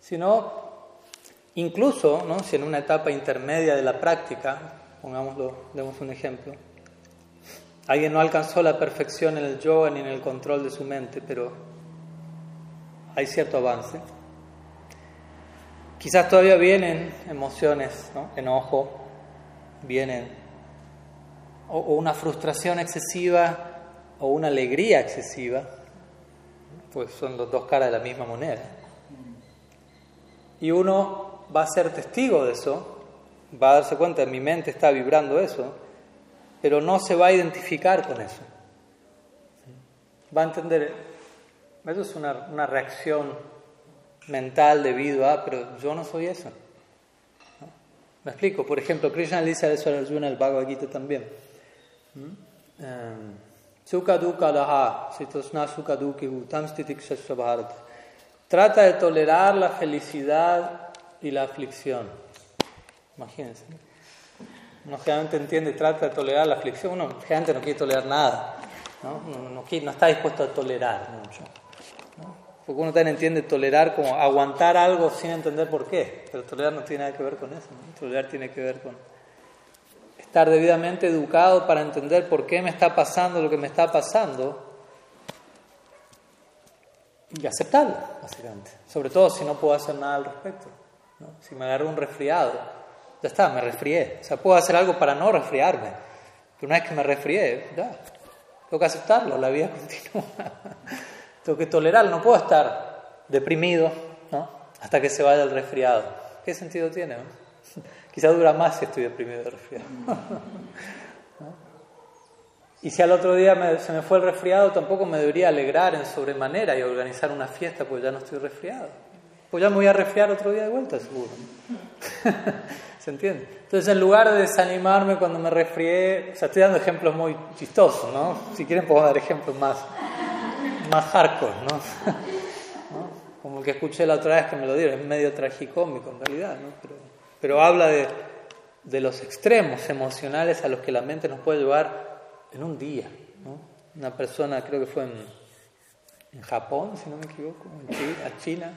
Sino, incluso, ¿no? si en una etapa intermedia de la práctica, pongámoslo, demos un ejemplo, Alguien no alcanzó la perfección en el yoga ni en el control de su mente, pero hay cierto avance. Quizás todavía vienen emociones, enojo, vienen, o, una frustración excesiva o una alegría excesiva, pues son los dos caras de la misma moneda. Y uno va a ser testigo de eso, va a darse cuenta, mi mente está vibrando eso, pero no se va a identificar con eso. Va a entender, eso es una, reacción mental debido a, pero yo no soy eso. ¿Me explico? Por ejemplo, Krishna le dice eso a Arjuna, el Bhagavad Gita también. Em, Trata de tolerar la felicidad y la aflicción. Imagínense. Uno generalmente entiende trata de tolerar la aflicción, uno generalmente no quiere tolerar nada, ¿no? No, no, está dispuesto a tolerar mucho. Porque uno también entiende tolerar como aguantar algo sin entender por qué, pero tolerar no tiene nada que ver con eso, tolerar tiene que ver con estar debidamente educado para entender por qué me está pasando lo que me está pasando y aceptarlo, básicamente. Sobre todo si no puedo hacer nada al respecto. Si me agarro un resfriado, ya está, me resfrié. O sea, puedo hacer algo para no resfriarme. Pero una vez que me resfrié, ya, tengo que aceptarlo, la vida continúa. tengo que tolerarlo, no puedo estar deprimido ¿no? hasta que se vaya el resfriado. ¿Qué sentido tiene? Quizá dura más si estoy deprimido de resfriado. Y si al otro día se me fue el resfriado, tampoco me debería alegrar en sobremanera y organizar una fiesta, pues ya no estoy resfriado. Pues ya me voy a resfriar otro día de vuelta, seguro. ¿Se entiende? Entonces, en lugar de desanimarme cuando me resfrié, o sea, estoy dando ejemplos muy chistosos, ¿no? Si quieren, puedo dar ejemplos más, más hardcore, ¿no? Como el que escuché la otra vez que me lo dieron, es medio tragicómico en realidad, ¿no? Pero, habla de, los extremos emocionales a los que la mente nos puede llevar en un día, ¿no? Una persona, creo que fue en, en Japón, si no me equivoco, en China, a China.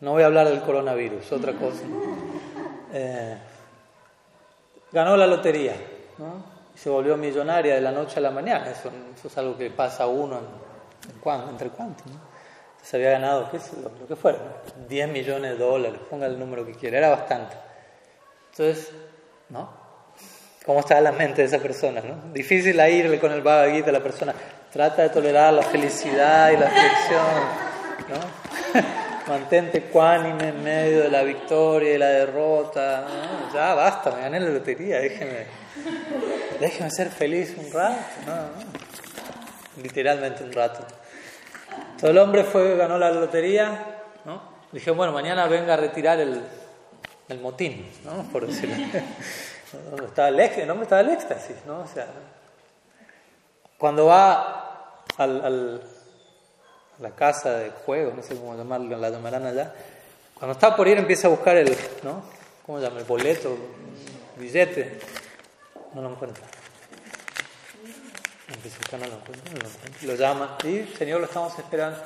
No voy a hablar del coronavirus, otra cosa. Eh, ganó la lotería, ¿no? se volvió millonaria de la noche a la mañana. Eso, es algo que pasa a uno en, entre cuántos. Se había ganado, qué es lo, que fuera, 10 millones de dólares, ponga el número que quiera, era bastante. Entonces, ¿no? ¿Cómo está la mente de esa persona? ¿no? Difícil irle con el Bhagavad a la persona. Trata de tolerar la felicidad y la aflicción. ¿no? Mantente cuánime en medio de la victoria y la derrota. ya basta, me gané la lotería, déjeme, déjeme ser feliz un rato. Literalmente un rato. Todo el hombre fue, ganó la lotería, ¿no? Dije, bueno, mañana venga a retirar el, el motín, ¿no? Por decirlo. ¿Dónde estaba el éxtasis? ¿Dónde estaba el éxtasis? ¿no? O sea, cuando va al la casa de juego, no sé cómo llamarlo, la llamarán allá. Cuando está por ir empieza a buscar el, ¿no? ¿Cómo se llama? El boleto, el billete. No lo encuentra. no lo encuentro, no lo encuentro. Lo llama y, señor, lo estamos esperando.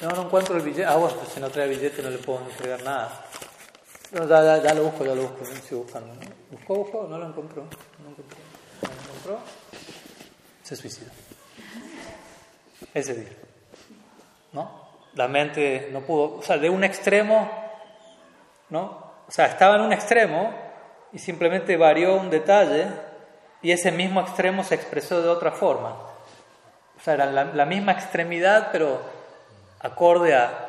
No, no encuentro el billete. Ah, bueno, pues si no trae billete no le puedo entregar nada. No, ya, ya, lo busco, ya lo busco, estoy buscando. Buscó, buscó, no lo encontró. No lo encontró. No lo encontró. Se suicidó. Ese día. ¿No? La mente no pudo, o sea, de un extremo, ¿no? O sea, estaba en un extremo y simplemente varió un detalle y ese mismo extremo se expresó de otra forma. O sea, era la, misma extremidad, pero acorde a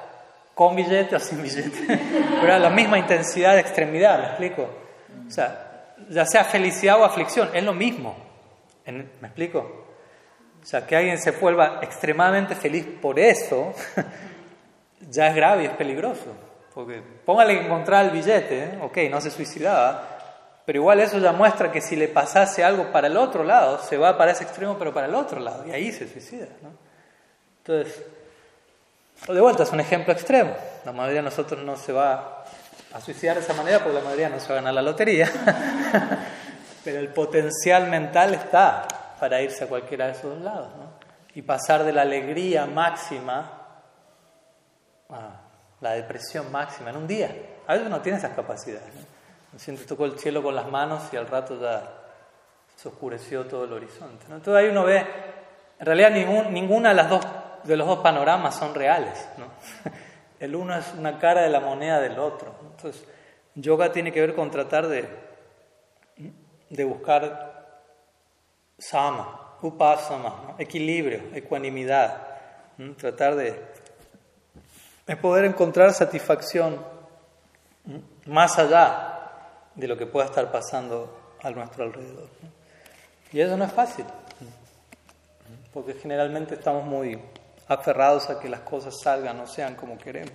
con billete o sin billete. Pero era la misma intensidad de extremidad, ¿me explico? O sea, ya sea felicidad o aflicción, es lo mismo. ¿Me explico? O sea, que alguien se vuelva extremadamente feliz por eso, ya es grave y es peligroso. Porque póngale que encontrar el billete, ¿eh? ok, no se suicidaba, pero igual eso ya muestra que si le pasase algo para el otro lado, se va para ese extremo, pero para el otro lado, y ahí se suicida. ¿no? Entonces, de vuelta, es un ejemplo extremo. La mayoría de nosotros no se va a suicidar de esa manera porque la mayoría no se va a ganar la lotería. pero el potencial mental está para irse a cualquiera de esos dos lados. ¿no? Y pasar de la alegría máxima a la depresión máxima en un día. A veces no tiene esas capacidades. ¿no? Siente tocó el cielo con las manos y al rato ya se oscureció todo el horizonte. Entonces ahí uno ve, en realidad ninguna de, las dos, de los dos panoramas son reales. ¿no? El uno es una cara de la moneda del otro. Entonces, yoga tiene que ver con tratar de, de buscar sama, upasama, equilibrio, ecuanimidad, tratar de, de poder encontrar satisfacción más allá de lo que pueda estar pasando a nuestro alrededor. Y eso no es fácil, porque generalmente estamos muy aferrados a que las cosas salgan o sean como queremos,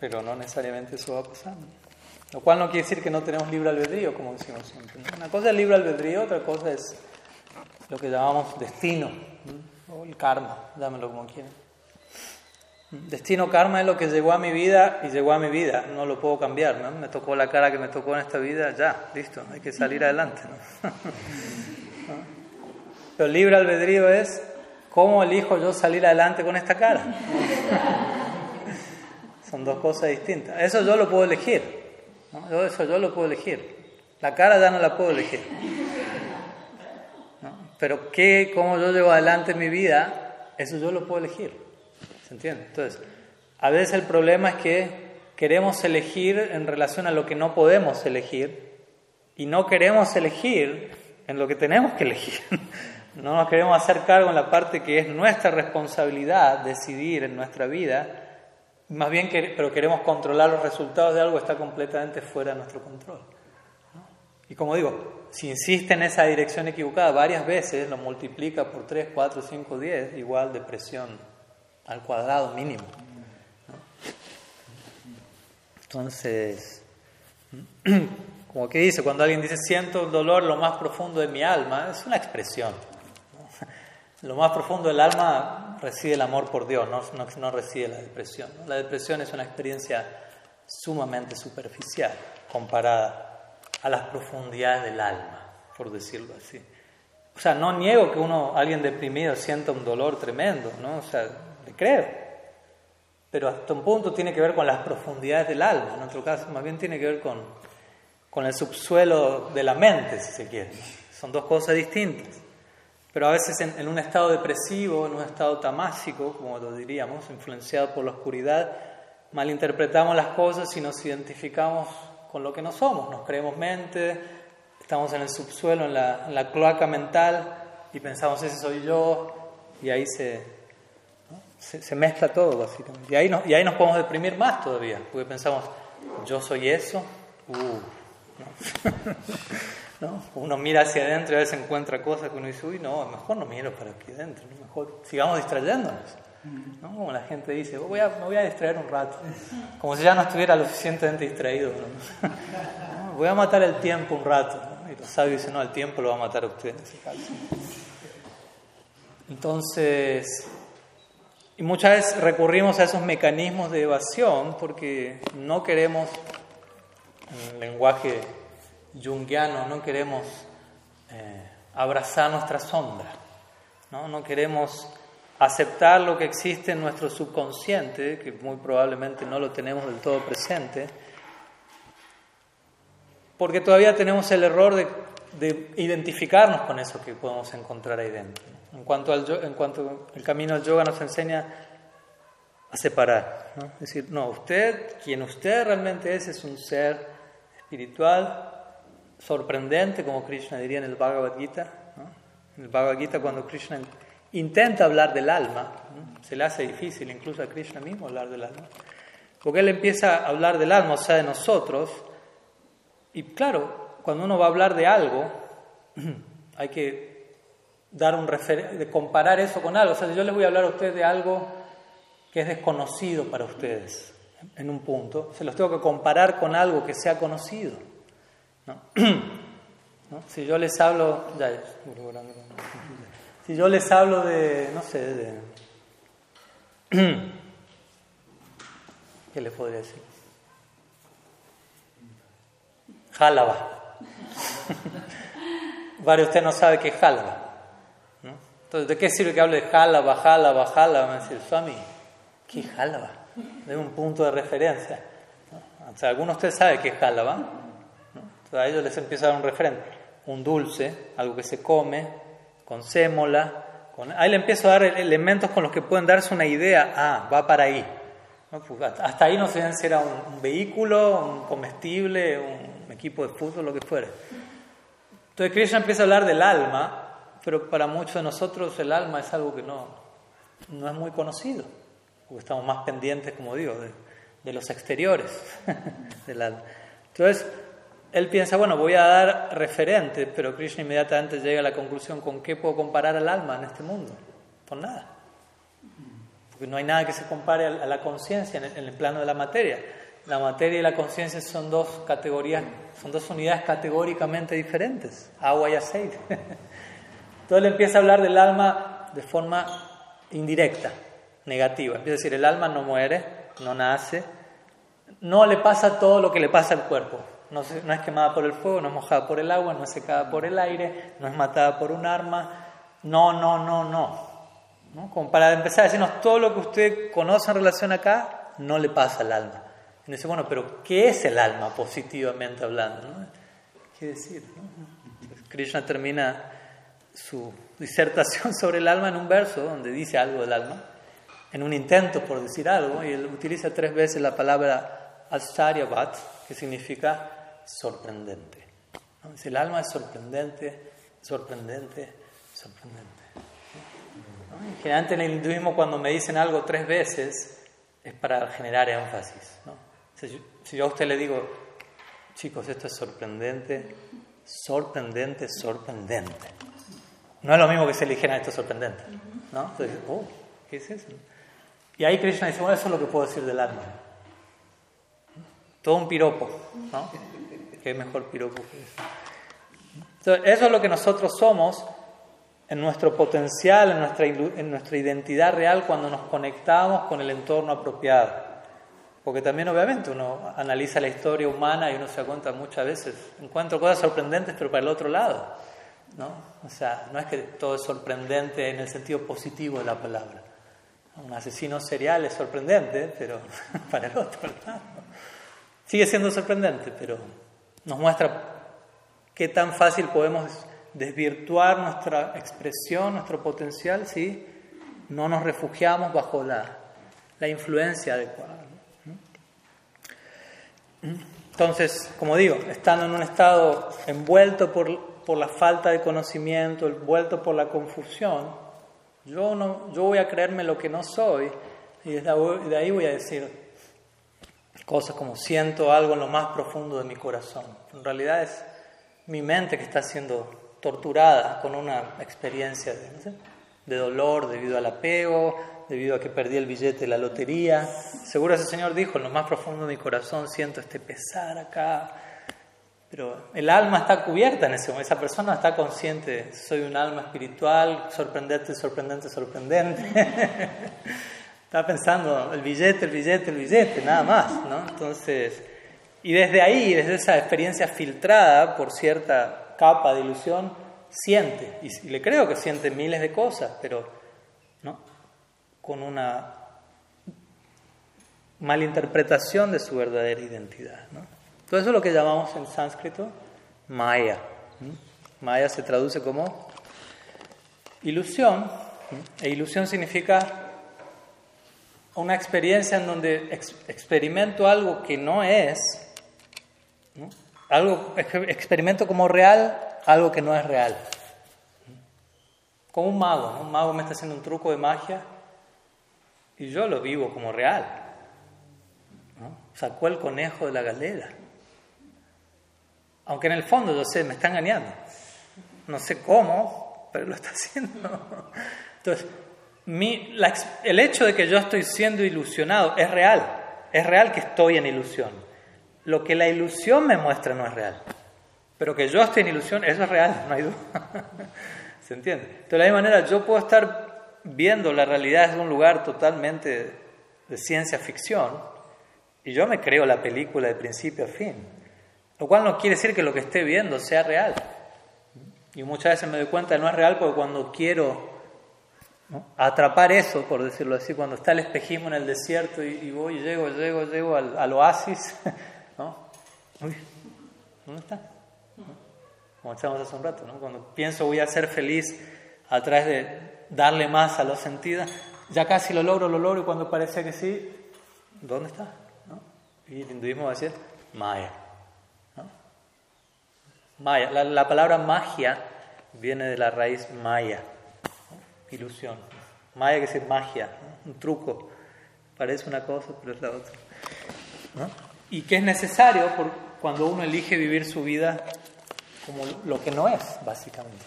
pero no necesariamente eso va a pasar. Lo cual no quiere decir que no tenemos libre albedrío, como decimos siempre. Una cosa es libre albedrío, otra cosa es lo que llamamos destino, o el karma, dámelo como quieran. Destino karma es lo que llegó a mi vida y llegó a mi vida, no lo puedo cambiar, ¿no? Me tocó la cara que me tocó en esta vida, ya, listo, hay que salir adelante, ¿no? Pero libre albedrío es cómo elijo yo salir adelante con esta cara. Son dos cosas distintas. Eso yo lo puedo elegir, ¿no? eso yo lo puedo elegir. La cara ya no la puedo elegir. Pero qué, cómo yo llevo adelante mi vida, eso yo lo puedo elegir. ¿Entiendes? Entonces, a veces el problema es que queremos elegir en relación a lo que no podemos elegir y no queremos elegir en lo que tenemos que elegir. No nos queremos hacer cargo en la parte que es nuestra responsabilidad decidir en nuestra vida, más bien que, pero queremos controlar los resultados de algo está completamente fuera de nuestro control. Y como digo, si insiste en esa dirección equivocada varias veces, lo multiplica por 3, 4, 5, 10, igual depresión al cuadrado mínimo. Entonces, como que dice, cuando alguien dice siento el dolor lo más profundo de mi alma, es una expresión. Lo más profundo del alma reside el amor por Dios, no, no, reside la depresión. La depresión es una experiencia sumamente superficial comparada a las profundidades del alma, por decirlo así. O sea, no niego que uno, alguien deprimido, sienta un dolor tremendo, ¿no? O sea, le creo. Pero hasta un punto tiene que ver con las profundidades del alma. En nuestro caso, más bien tiene que ver con, con el subsuelo de la mente, si se quiere. Son dos cosas distintas. Pero a veces en, un estado depresivo, en un estado tamásico, como lo diríamos, influenciado por la oscuridad, malinterpretamos las cosas y nos identificamos con lo que no somos. Nos creemos mente, estamos en el subsuelo, en la, en la cloaca mental y pensamos, ese soy yo, y ahí se, se, mezcla todo, básicamente. Y ahí, nos, y ahí nos podemos deprimir más todavía, porque pensamos, yo soy eso, uh, ¿no? Uno mira hacia adentro y a veces encuentra cosas que uno dice, uy, no, mejor no miro para aquí adentro, mejor sigamos distrayéndonos. ¿no? Como la gente dice, voy a, me voy a distraer un rato, como si ya no estuviera lo suficientemente distraído. Voy a matar el tiempo un rato. Y los sabios dicen, no, el tiempo lo va a matar a usted. Entonces, y muchas veces recurrimos a esos mecanismos de evasión porque no queremos, el lenguaje junguiano, no queremos eh, abrazar nuestra sombra. ¿no? no queremos aceptar lo que existe en nuestro subconsciente, que muy probablemente no lo tenemos del todo presente, porque todavía tenemos el error de, identificarnos con eso que podemos encontrar ahí dentro. En cuanto, al, en cuanto el camino del yoga nos enseña a separar, decir, no, usted, quien usted realmente es, es un ser espiritual, sorprendente, como Krishna diría en el Bhagavad Gita. En el Bhagavad Gita, cuando Krishna intenta hablar del alma, se le hace difícil incluso a Krishna mismo hablar del alma, porque él empieza a hablar del alma, o sea, de nosotros, y claro, cuando uno va a hablar de algo, hay que dar un de comparar eso con algo. O sea, yo les voy a hablar a ustedes de algo que es desconocido para ustedes en un punto, se los tengo que comparar con algo que sea conocido. Si yo les hablo, si yo les hablo de, no sé, de, ¿qué les podría decir? Jálaba. Varios de ustedes no saben qué es jálaba. Entonces, ¿de qué sirve que hable de jálaba, jálaba, jálaba? Me dice, Swami, ¿qué es jálaba? De un punto de referencia. O sea, algunos de ustedes saben qué es jálaba. Entonces, a ellos les empieza a dar un referente. Un dulce, algo que se come, con sémola. Con... Ahí le empiezo a dar elementos con los que pueden darse una idea. Ah, va para ahí. Pues, hasta ahí no sé si era un, vehículo, un comestible, un equipo de fútbol, lo que fuera. Entonces Krishna empieza a hablar del alma, pero para muchos de nosotros el alma es algo que no, no es muy conocido, porque estamos más pendientes, como digo, de, de los exteriores del alma. Entonces, él piensa, bueno, voy a dar referente, pero Krishna inmediatamente llega a la conclusión, ¿con qué puedo comparar al alma en este mundo? Con nada. Porque no hay nada que se compare a la conciencia en el plano de la materia la materia y la conciencia son dos categorías, son dos unidades categóricamente diferentes, agua y aceite. Entonces él empieza a hablar del alma de forma indirecta, negativa. Empieza a decir, el alma no muere, no nace, no le pasa todo lo que le pasa al cuerpo. No, es quemada por el fuego, no es mojada por el agua, no es secada por el aire, no es matada por un arma. No, no, no, no. ¿No? Como para empezar a decirnos todo lo que usted conoce en relación acá, no le pasa al alma. Y dice, bueno, pero ¿qué es el alma positivamente hablando? ¿Qué decir? Krishna termina su disertación sobre el alma en un verso donde dice algo del alma, en un intento por decir algo, y él utiliza tres veces la palabra ascharyavat, que significa sorprendente. Dice, el alma es sorprendente, sorprendente, sorprendente. Generalmente en el hinduismo cuando me dicen algo tres veces es para generar énfasis. ¿no? Si yo a usted le digo, chicos, esto es sorprendente, sorprendente, sorprendente. No es lo mismo que se le dijera esto es sorprendente. ¿no? Entonces, oh, ¿qué es eso? Y ahí Krishna dice, bueno, eso es lo que puedo decir del alma. Todo un piropo, ¿no? ¿Qué mejor piropo que eso? Entonces, eso es lo que nosotros somos en nuestro potencial, en nuestra, en nuestra identidad real cuando nos conectamos con el entorno apropiado. Porque también obviamente uno analiza la historia humana y uno se da cuenta muchas veces, encuentro cosas sorprendentes pero para el otro lado. ¿no? O sea, no es que todo es sorprendente en el sentido positivo de la palabra. Un asesino serial es sorprendente, pero para el otro lado. Sigue siendo sorprendente, pero nos muestra qué tan fácil podemos desvirtuar nuestra expresión, nuestro potencial, si no nos refugiamos bajo la, la influencia adecuada. Entonces, como digo, estando en un estado envuelto por, la falta de conocimiento, envuelto por la confusión, yo, no, yo voy a creerme lo que no soy y de ahí voy a decir cosas como siento algo en lo más profundo de mi corazón. En realidad es mi mente que está siendo torturada con una experiencia de, dolor debido al apego, debido a que perdí el billete de la lotería. Seguro ese Señor dijo, en lo más profundo de mi corazón siento este pesar acá. Pero el alma está cubierta en ese momento, esa persona está consciente, soy un alma espiritual, sorprendente, sorprendente, sorprendente. está pensando, el billete, el billete, el billete, nada más, ¿no? Entonces, y desde ahí, desde esa experiencia filtrada por cierta capa de ilusión, siente, y le creo que siente miles de cosas, pero ¿no? con una malinterpretación de su verdadera identidad. ¿no? Todo eso es lo que llamamos en sánscrito maya. Maya se traduce como ilusión, e ilusión significa una experiencia en donde experimento algo que no es, algo experimento como real algo que no es real. Como un mago, un mago me está haciendo un truco de magia y yo lo vivo como real. Sacó el conejo de la galera. Aunque en el fondo yo sé, me está engañando. No sé cómo, pero lo está haciendo. Entonces, el hecho de que yo estoy siendo ilusionado es real. Es real que estoy en ilusión. Lo que la ilusión me muestra no es real. Pero que yo esté en ilusión, eso es real, no hay duda. ¿Se entiende? De la misma manera, yo puedo estar viendo la realidad desde un lugar totalmente de ciencia ficción y yo me creo la película de principio a fin. Lo cual no quiere decir que lo que esté viendo sea real. Y muchas veces me doy cuenta que no es real porque cuando quiero atrapar eso, por decirlo así, cuando está el espejismo en el desierto y, voy, llego, llego, llego al, oasis, ¿no? Uy, ¿dónde está? como echábamos hace un rato, ¿no? cuando pienso voy a ser feliz a través de darle más a los sentidos, ya casi lo logro, lo logro y cuando parece que sí, ¿dónde está? Y el hinduismo va a decir Maya. Maya. La, palabra magia viene de la raíz maya, ilusión. Maya que es magia, un truco. Parece una cosa, pero es la otra. Y que es necesario por, cuando uno elige vivir su vida como lo que no es, básicamente.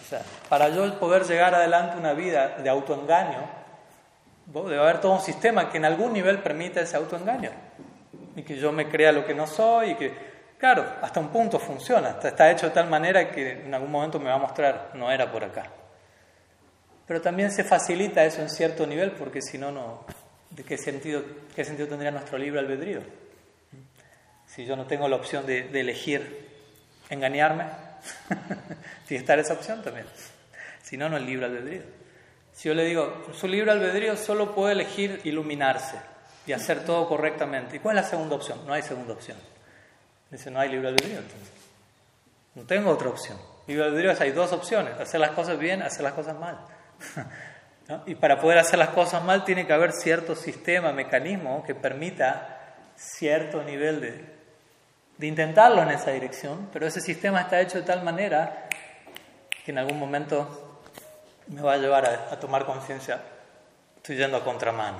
Para yo poder llegar adelante una vida de autoengaño, debe haber todo un sistema que en algún nivel permita ese autoengaño. Y que yo me crea lo que no soy y que, claro, hasta un punto funciona. Está hecho de tal manera que en algún momento me va a mostrar, no era por acá. Pero también se facilita eso en cierto nivel porque si no, no ¿de qué sentido, qué sentido tendría nuestro libre albedrío? Si yo no tengo la opción de, elegir engañarme, que estar esa opción también. Si no, no es libre albedrío. Si yo le digo, su libre albedrío solo puede elegir iluminarse y hacer todo correctamente. ¿Y cuál es la segunda opción? No hay segunda opción. Dice, no hay libre albedrío entonces. No tengo otra opción. Libre albedrío es, hay dos opciones, hacer las cosas bien, hacer las cosas mal. Y para poder hacer las cosas mal tiene que haber cierto sistema, mecanismo que permita cierto nivel de, de intentarlo en esa dirección, pero ese sistema está hecho de tal manera que en algún momento me va a llevar a, tomar conciencia, estoy yendo a contramano,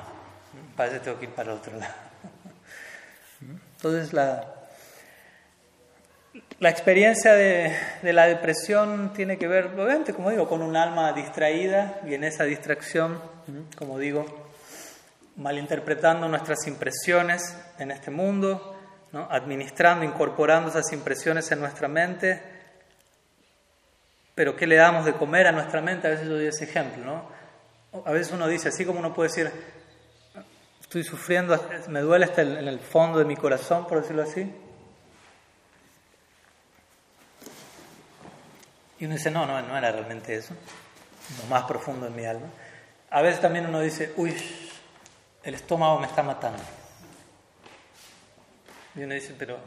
parece que tengo que ir para el otro lado. Entonces la, la experiencia de, la depresión tiene que ver, obviamente, como digo, con un alma distraída y en esa distracción, como digo, malinterpretando nuestras impresiones en este mundo, administrando, incorporando esas impresiones en nuestra mente. Pero ¿qué le damos de comer a nuestra mente? A veces yo doy ese ejemplo. ¿no? A veces uno dice, así como uno puede decir, estoy sufriendo, me duele hasta en el fondo de mi corazón, por decirlo así. Y uno dice, no, no, no era realmente eso, lo más profundo en mi alma. A veces también uno dice, uy, el estómago me está matando. Y uno dice, pero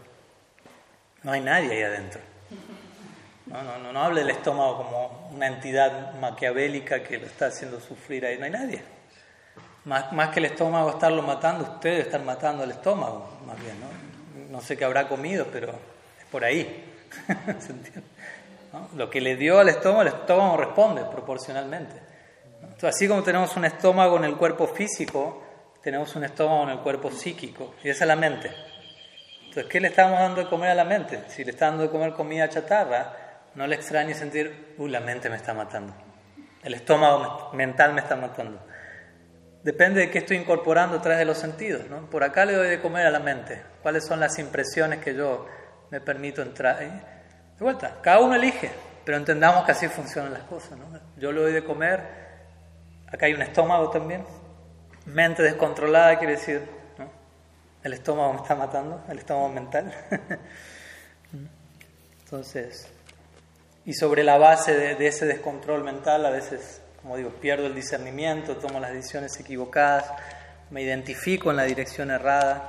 no hay nadie ahí adentro. No, no, no, no hable del estómago como una entidad maquiavélica que lo está haciendo sufrir ahí. No hay nadie. Más, más que el estómago estarlo matando, ustedes están matando al estómago, más bien. ¿no? no sé qué habrá comido, pero es por ahí. ¿Se entiende? Lo que le dio al estómago, el estómago responde proporcionalmente. Así como tenemos un estómago en el cuerpo físico, tenemos un estómago en el cuerpo psíquico, y esa es la mente. Entonces, ¿qué le estamos dando de comer a la mente? Si le estamos dando de comer comida chatarra, no le extrañe sentir, uy, la mente me está matando. El estómago mental me está matando. Depende de qué estoy incorporando a través de los sentidos. ¿no? Por acá le doy de comer a la mente. ¿Cuáles son las impresiones que yo me permito entrar? De vuelta, cada uno elige, pero entendamos que así funcionan las cosas. ¿no? Yo le doy de comer, acá hay un estómago también. Mente descontrolada quiere decir el estómago me está matando, el estómago mental. Entonces, Y sobre la base de, ese descontrol mental, a veces, como digo, pierdo el discernimiento, tomo las decisiones equivocadas, me identifico en la dirección errada.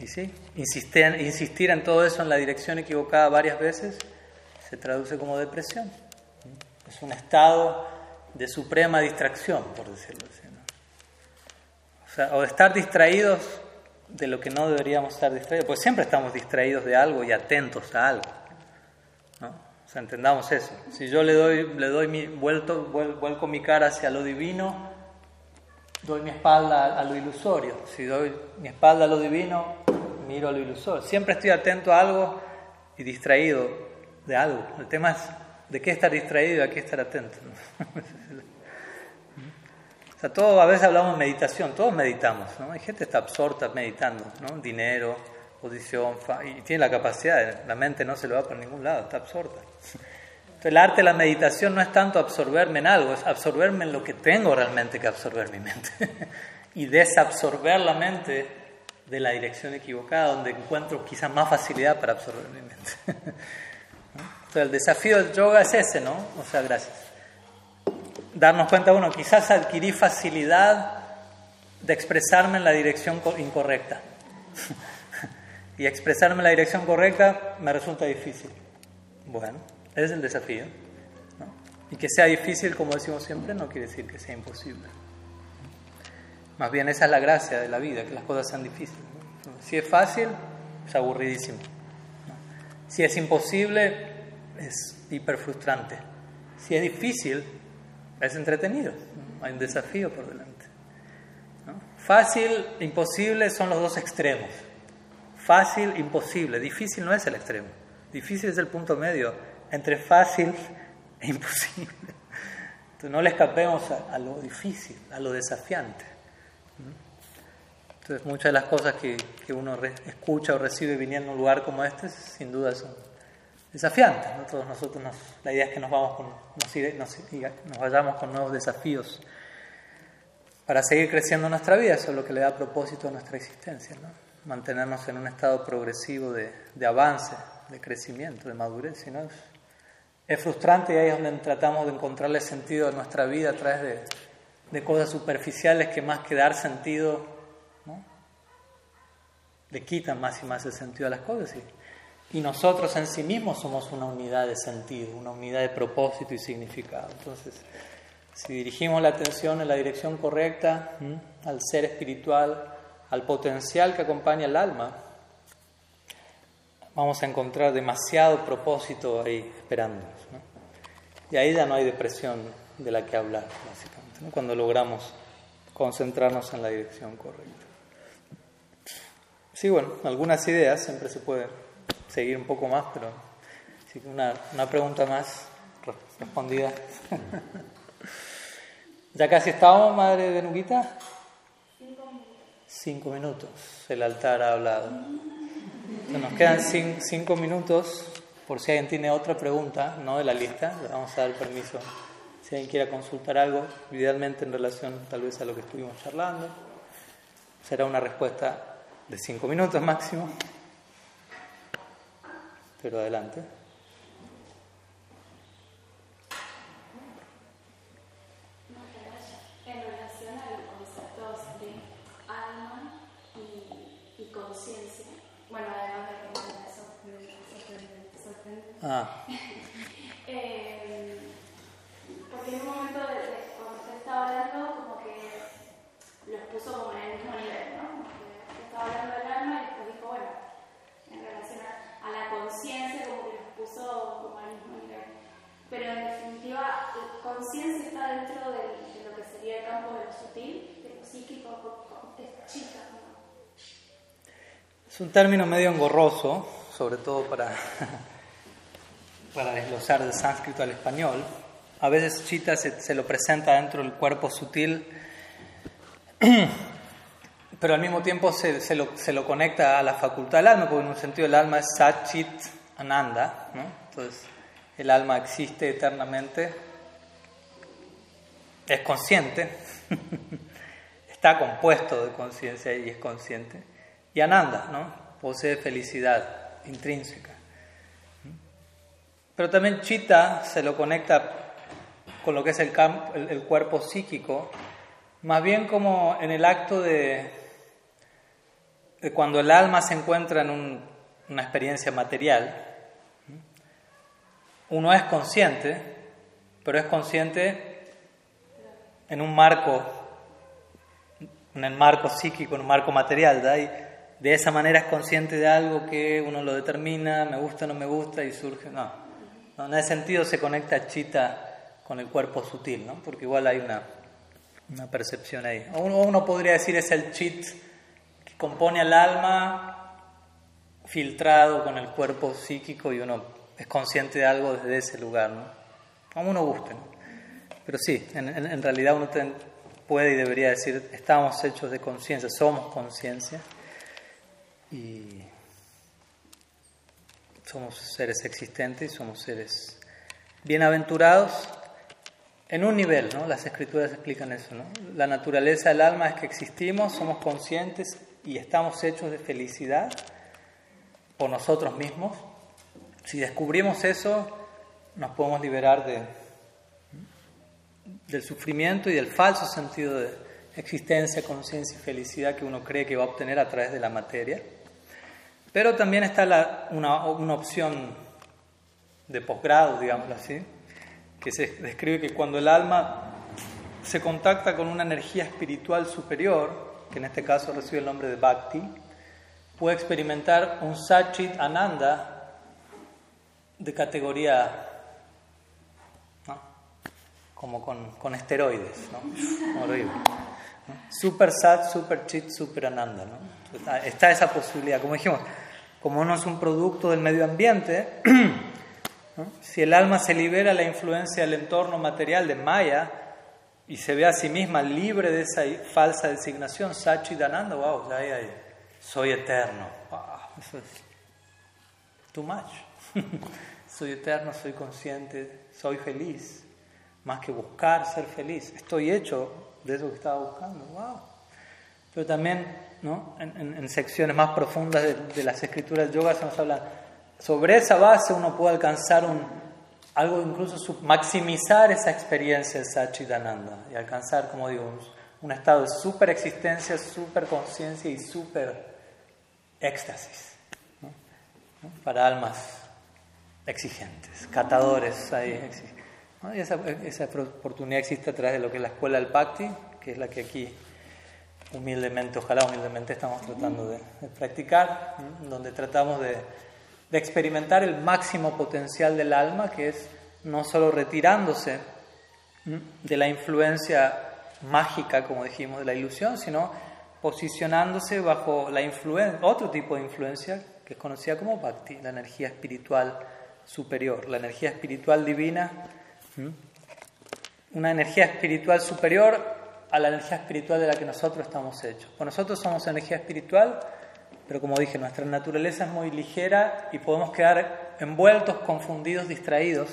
Y sí, insistir, insistir en todo eso en la dirección equivocada varias veces se traduce como depresión. Es un estado de suprema distracción, por decirlo así. O, estar distraídos de lo que no deberíamos estar distraídos, pues siempre estamos distraídos de algo y atentos a algo. ¿no? Entendamos eso. Si yo le doy, le doy mi, vuelto, vuelco mi cara hacia lo divino, doy mi espalda a lo ilusorio. Si doy mi espalda a lo divino, miro a lo ilusorio. Siempre estoy atento a algo y distraído de algo. El tema es de qué estar distraído y a qué estar atento. O sea, todos a veces hablamos de meditación, todos meditamos, ¿no? Hay gente que está absorta meditando, ¿no? Dinero, posición, y tiene la capacidad, la mente no se lo va por ningún lado, está absorta. Entonces, el arte de la meditación no es tanto absorberme en algo, es absorberme en lo que tengo realmente que absorber mi mente. y desabsorber la mente de la dirección equivocada, donde encuentro quizás más facilidad para absorber mi mente. Entonces, el desafío del yoga es ese, ¿no? O sea, gracias darnos cuenta, bueno, quizás adquirí facilidad de expresarme en la dirección incorrecta. y expresarme en la dirección correcta me resulta difícil. Bueno, ese es el desafío. Y que sea difícil, como decimos siempre, no quiere decir que sea imposible. Más bien esa es la gracia de la vida, que las cosas sean difíciles. Si es fácil, es aburridísimo. Si es imposible, es hiper frustrante. Si es difícil, es entretenido, hay un desafío por delante. Fácil, imposible son los dos extremos. Fácil, imposible. Difícil no es el extremo. Difícil es el punto medio entre fácil e imposible. Entonces no le escapemos a, lo difícil, a lo desafiante. Entonces muchas de las cosas que, que uno escucha o recibe viniendo a un lugar como este, sin duda son desafiante. ¿no? Todos nosotros, la idea es que nos, vamos con, nos, vayamos con nuevos desafíos para seguir creciendo en nuestra vida. Eso es lo que le da propósito a nuestra existencia. ¿no? Mantenernos en un estado progresivo de, de avance, de crecimiento, de madurez. ¿no? Es, frustrante y ahí es donde tratamos de encontrarle sentido a nuestra vida a través de, de cosas superficiales que más que dar sentido. Le quitan más y más el sentido a las cosas. Y, nosotros en sí mismos somos una unidad de sentido, una unidad de propósito y significado. Entonces, si dirigimos la atención en la dirección correcta, al ser espiritual, al potencial que acompaña el alma, vamos a encontrar demasiado propósito ahí esperándonos. Y ahí ya no hay depresión de la que hablar, básicamente, cuando logramos concentrarnos en la dirección correcta. Sí, bueno, algunas ideas siempre se pueden seguir un poco más, pero una, una pregunta más respondida. ¿Ya casi estábamos, madre de Nuquita? Cinco minutos. Cinco minutos, el altar ha hablado. nos quedan cinco, minutos, por si alguien tiene otra pregunta, no de la lista, le vamos a dar permiso. Si alguien quiere consultar algo, idealmente en relación tal vez a lo que estuvimos charlando, será una respuesta de cinco minutos máximo pero adelante. En relación a los conceptos de alma y, conciencia, bueno, además de que me sorprende, Ah. eh, porque en un momento de, de, cuando usted estaba hablando, como que los puso como en el mismo nivel, estaba hablando del alma y después dijo, bueno, en relación a la conciencia como que los puso como al mismo nivel. Pero en definitiva, conciencia está dentro de, lo que sería el campo de lo sutil, de lo psíquico, es chica. Es un término medio engorroso, sobre todo para, para desglosar del sánscrito al español. A veces chita se, se lo presenta dentro del cuerpo sutil pero al mismo tiempo se, se, lo, se, lo, conecta a la facultad del alma, porque en un sentido el alma es Satchit Ananda, ¿no? entonces el alma existe eternamente, es consciente, está compuesto de conciencia y es consciente, y Ananda, ¿no? posee felicidad intrínseca. Pero también chita se lo conecta con lo que es el, el, cuerpo psíquico, más bien como en el acto de cuando el alma se encuentra en una experiencia material, uno es consciente, pero es consciente en un marco, en el marco psíquico, en un marco material, de esa manera es consciente de algo que uno lo determina, me gusta, no me gusta y surge, no. en ese sentido se conecta Chita con el cuerpo sutil, ¿no? porque igual hay una, una percepción ahí. O uno, uno podría decir es el chit compone al alma filtrado con el cuerpo psíquico y uno es consciente de algo desde ese lugar, ¿no? Uno guste, Pero sí, en, realidad uno puede y debería decir, estamos hechos de conciencia, somos conciencia y somos seres existentes somos seres bienaventurados en un nivel, ¿no? Las escrituras explican eso, ¿no? La naturaleza del alma es que existimos, somos conscientes y estamos hechos de felicidad por nosotros mismos. Si descubrimos eso, nos podemos liberar de, del sufrimiento y del falso sentido de existencia, conciencia y felicidad que uno cree que va a obtener a través de la materia. Pero también está la, una, una opción de posgrado, digámoslo así, que se describe que cuando el alma se contacta con una energía espiritual superior, que en este caso recibe el nombre de Bhakti, puede experimentar un Sachit Ananda de categoría, como con, con esteroides, ¿no? horrible. Super Sat, Super Chit, Super Ananda. ¿no? Está esa posibilidad. Como dijimos, como uno es un producto del medio ambiente, Si el alma se libera la influencia del entorno material de Maya y se ve a sí misma libre de esa falsa designación, Sachidananda, wow, ya soy eterno. eso es too much. soy eterno, soy consciente, soy feliz. Más que buscar ser feliz, estoy hecho de eso que estaba buscando. Wow. Pero también ¿no? en, secciones más profundas de, de las escrituras yoga se nos habla sobre esa base uno puede alcanzar un, algo, incluso maximizar esa experiencia de Sachidananda y alcanzar, como digo, un, estado de super existencia, super conciencia y super éxtasis para almas exigentes, catadores ahí. Y esa, esa, oportunidad existe a través de lo que es la escuela del Bhakti, que es la que aquí humildemente, ojalá humildemente estamos tratando de practicar, donde tratamos de de experimentar el máximo potencial del alma, que es no solo retirándose de la influencia mágica, como dijimos, de la ilusión, sino posicionándose bajo la influencia, otro tipo de influencia que es conocida como bhakti, la energía espiritual superior, la energía espiritual divina, una energía espiritual superior a la energía espiritual de la que nosotros estamos hechos. Pues nosotros somos energía espiritual, pero como dije, nuestra naturaleza es muy ligera y podemos quedar envueltos, confundidos, distraídos,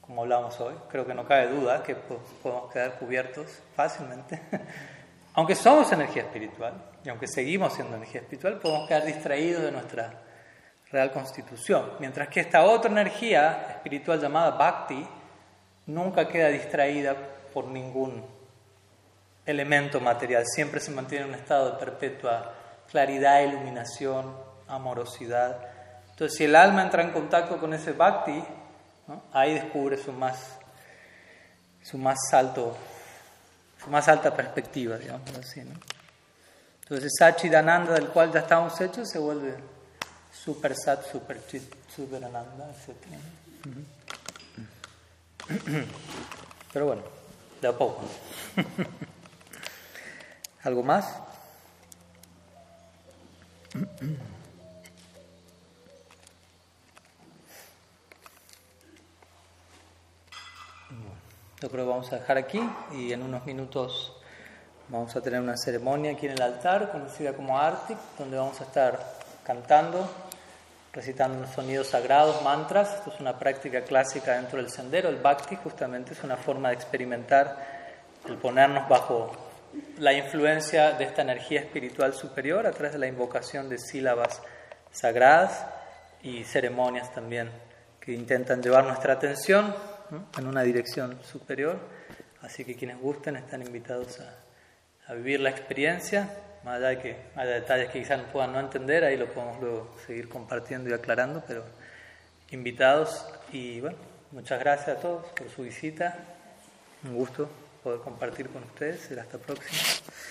como hablamos hoy. Creo que no cabe duda que podemos quedar cubiertos fácilmente. aunque somos energía espiritual y aunque seguimos siendo energía espiritual, podemos quedar distraídos de nuestra real constitución. Mientras que esta otra energía espiritual llamada Bhakti nunca queda distraída por ningún elemento material, siempre se mantiene en un estado de perpetua claridad, iluminación, amorosidad. Entonces, si el alma entra en contacto con ese bhakti, ahí descubre su más, su más alto, su más alta perspectiva, digamos así. ¿no? Entonces, Sachidananda, del cual ya estamos hechos, se vuelve super sat, super chit, super ananda, etc. Pero bueno, de a poco. ¿Algo más? Yo creo que vamos a dejar aquí y en unos minutos vamos a tener una ceremonia aquí en el altar conocida como Artik, donde vamos a estar cantando, recitando unos sonidos sagrados, mantras. Esto es una práctica clásica dentro del sendero. El bhakti justamente es una forma de experimentar el ponernos bajo la influencia de esta energía espiritual superior a través de la invocación de sílabas sagradas y ceremonias también que intentan llevar nuestra atención en una dirección superior. Así que quienes gusten están invitados a, vivir la experiencia, más allá de que haya detalles que quizás puedan no entender, ahí lo podemos luego seguir compartiendo y aclarando, pero invitados. Y bueno, muchas gracias a todos por su visita, un gusto poder compartir con ustedes, será hasta próxima.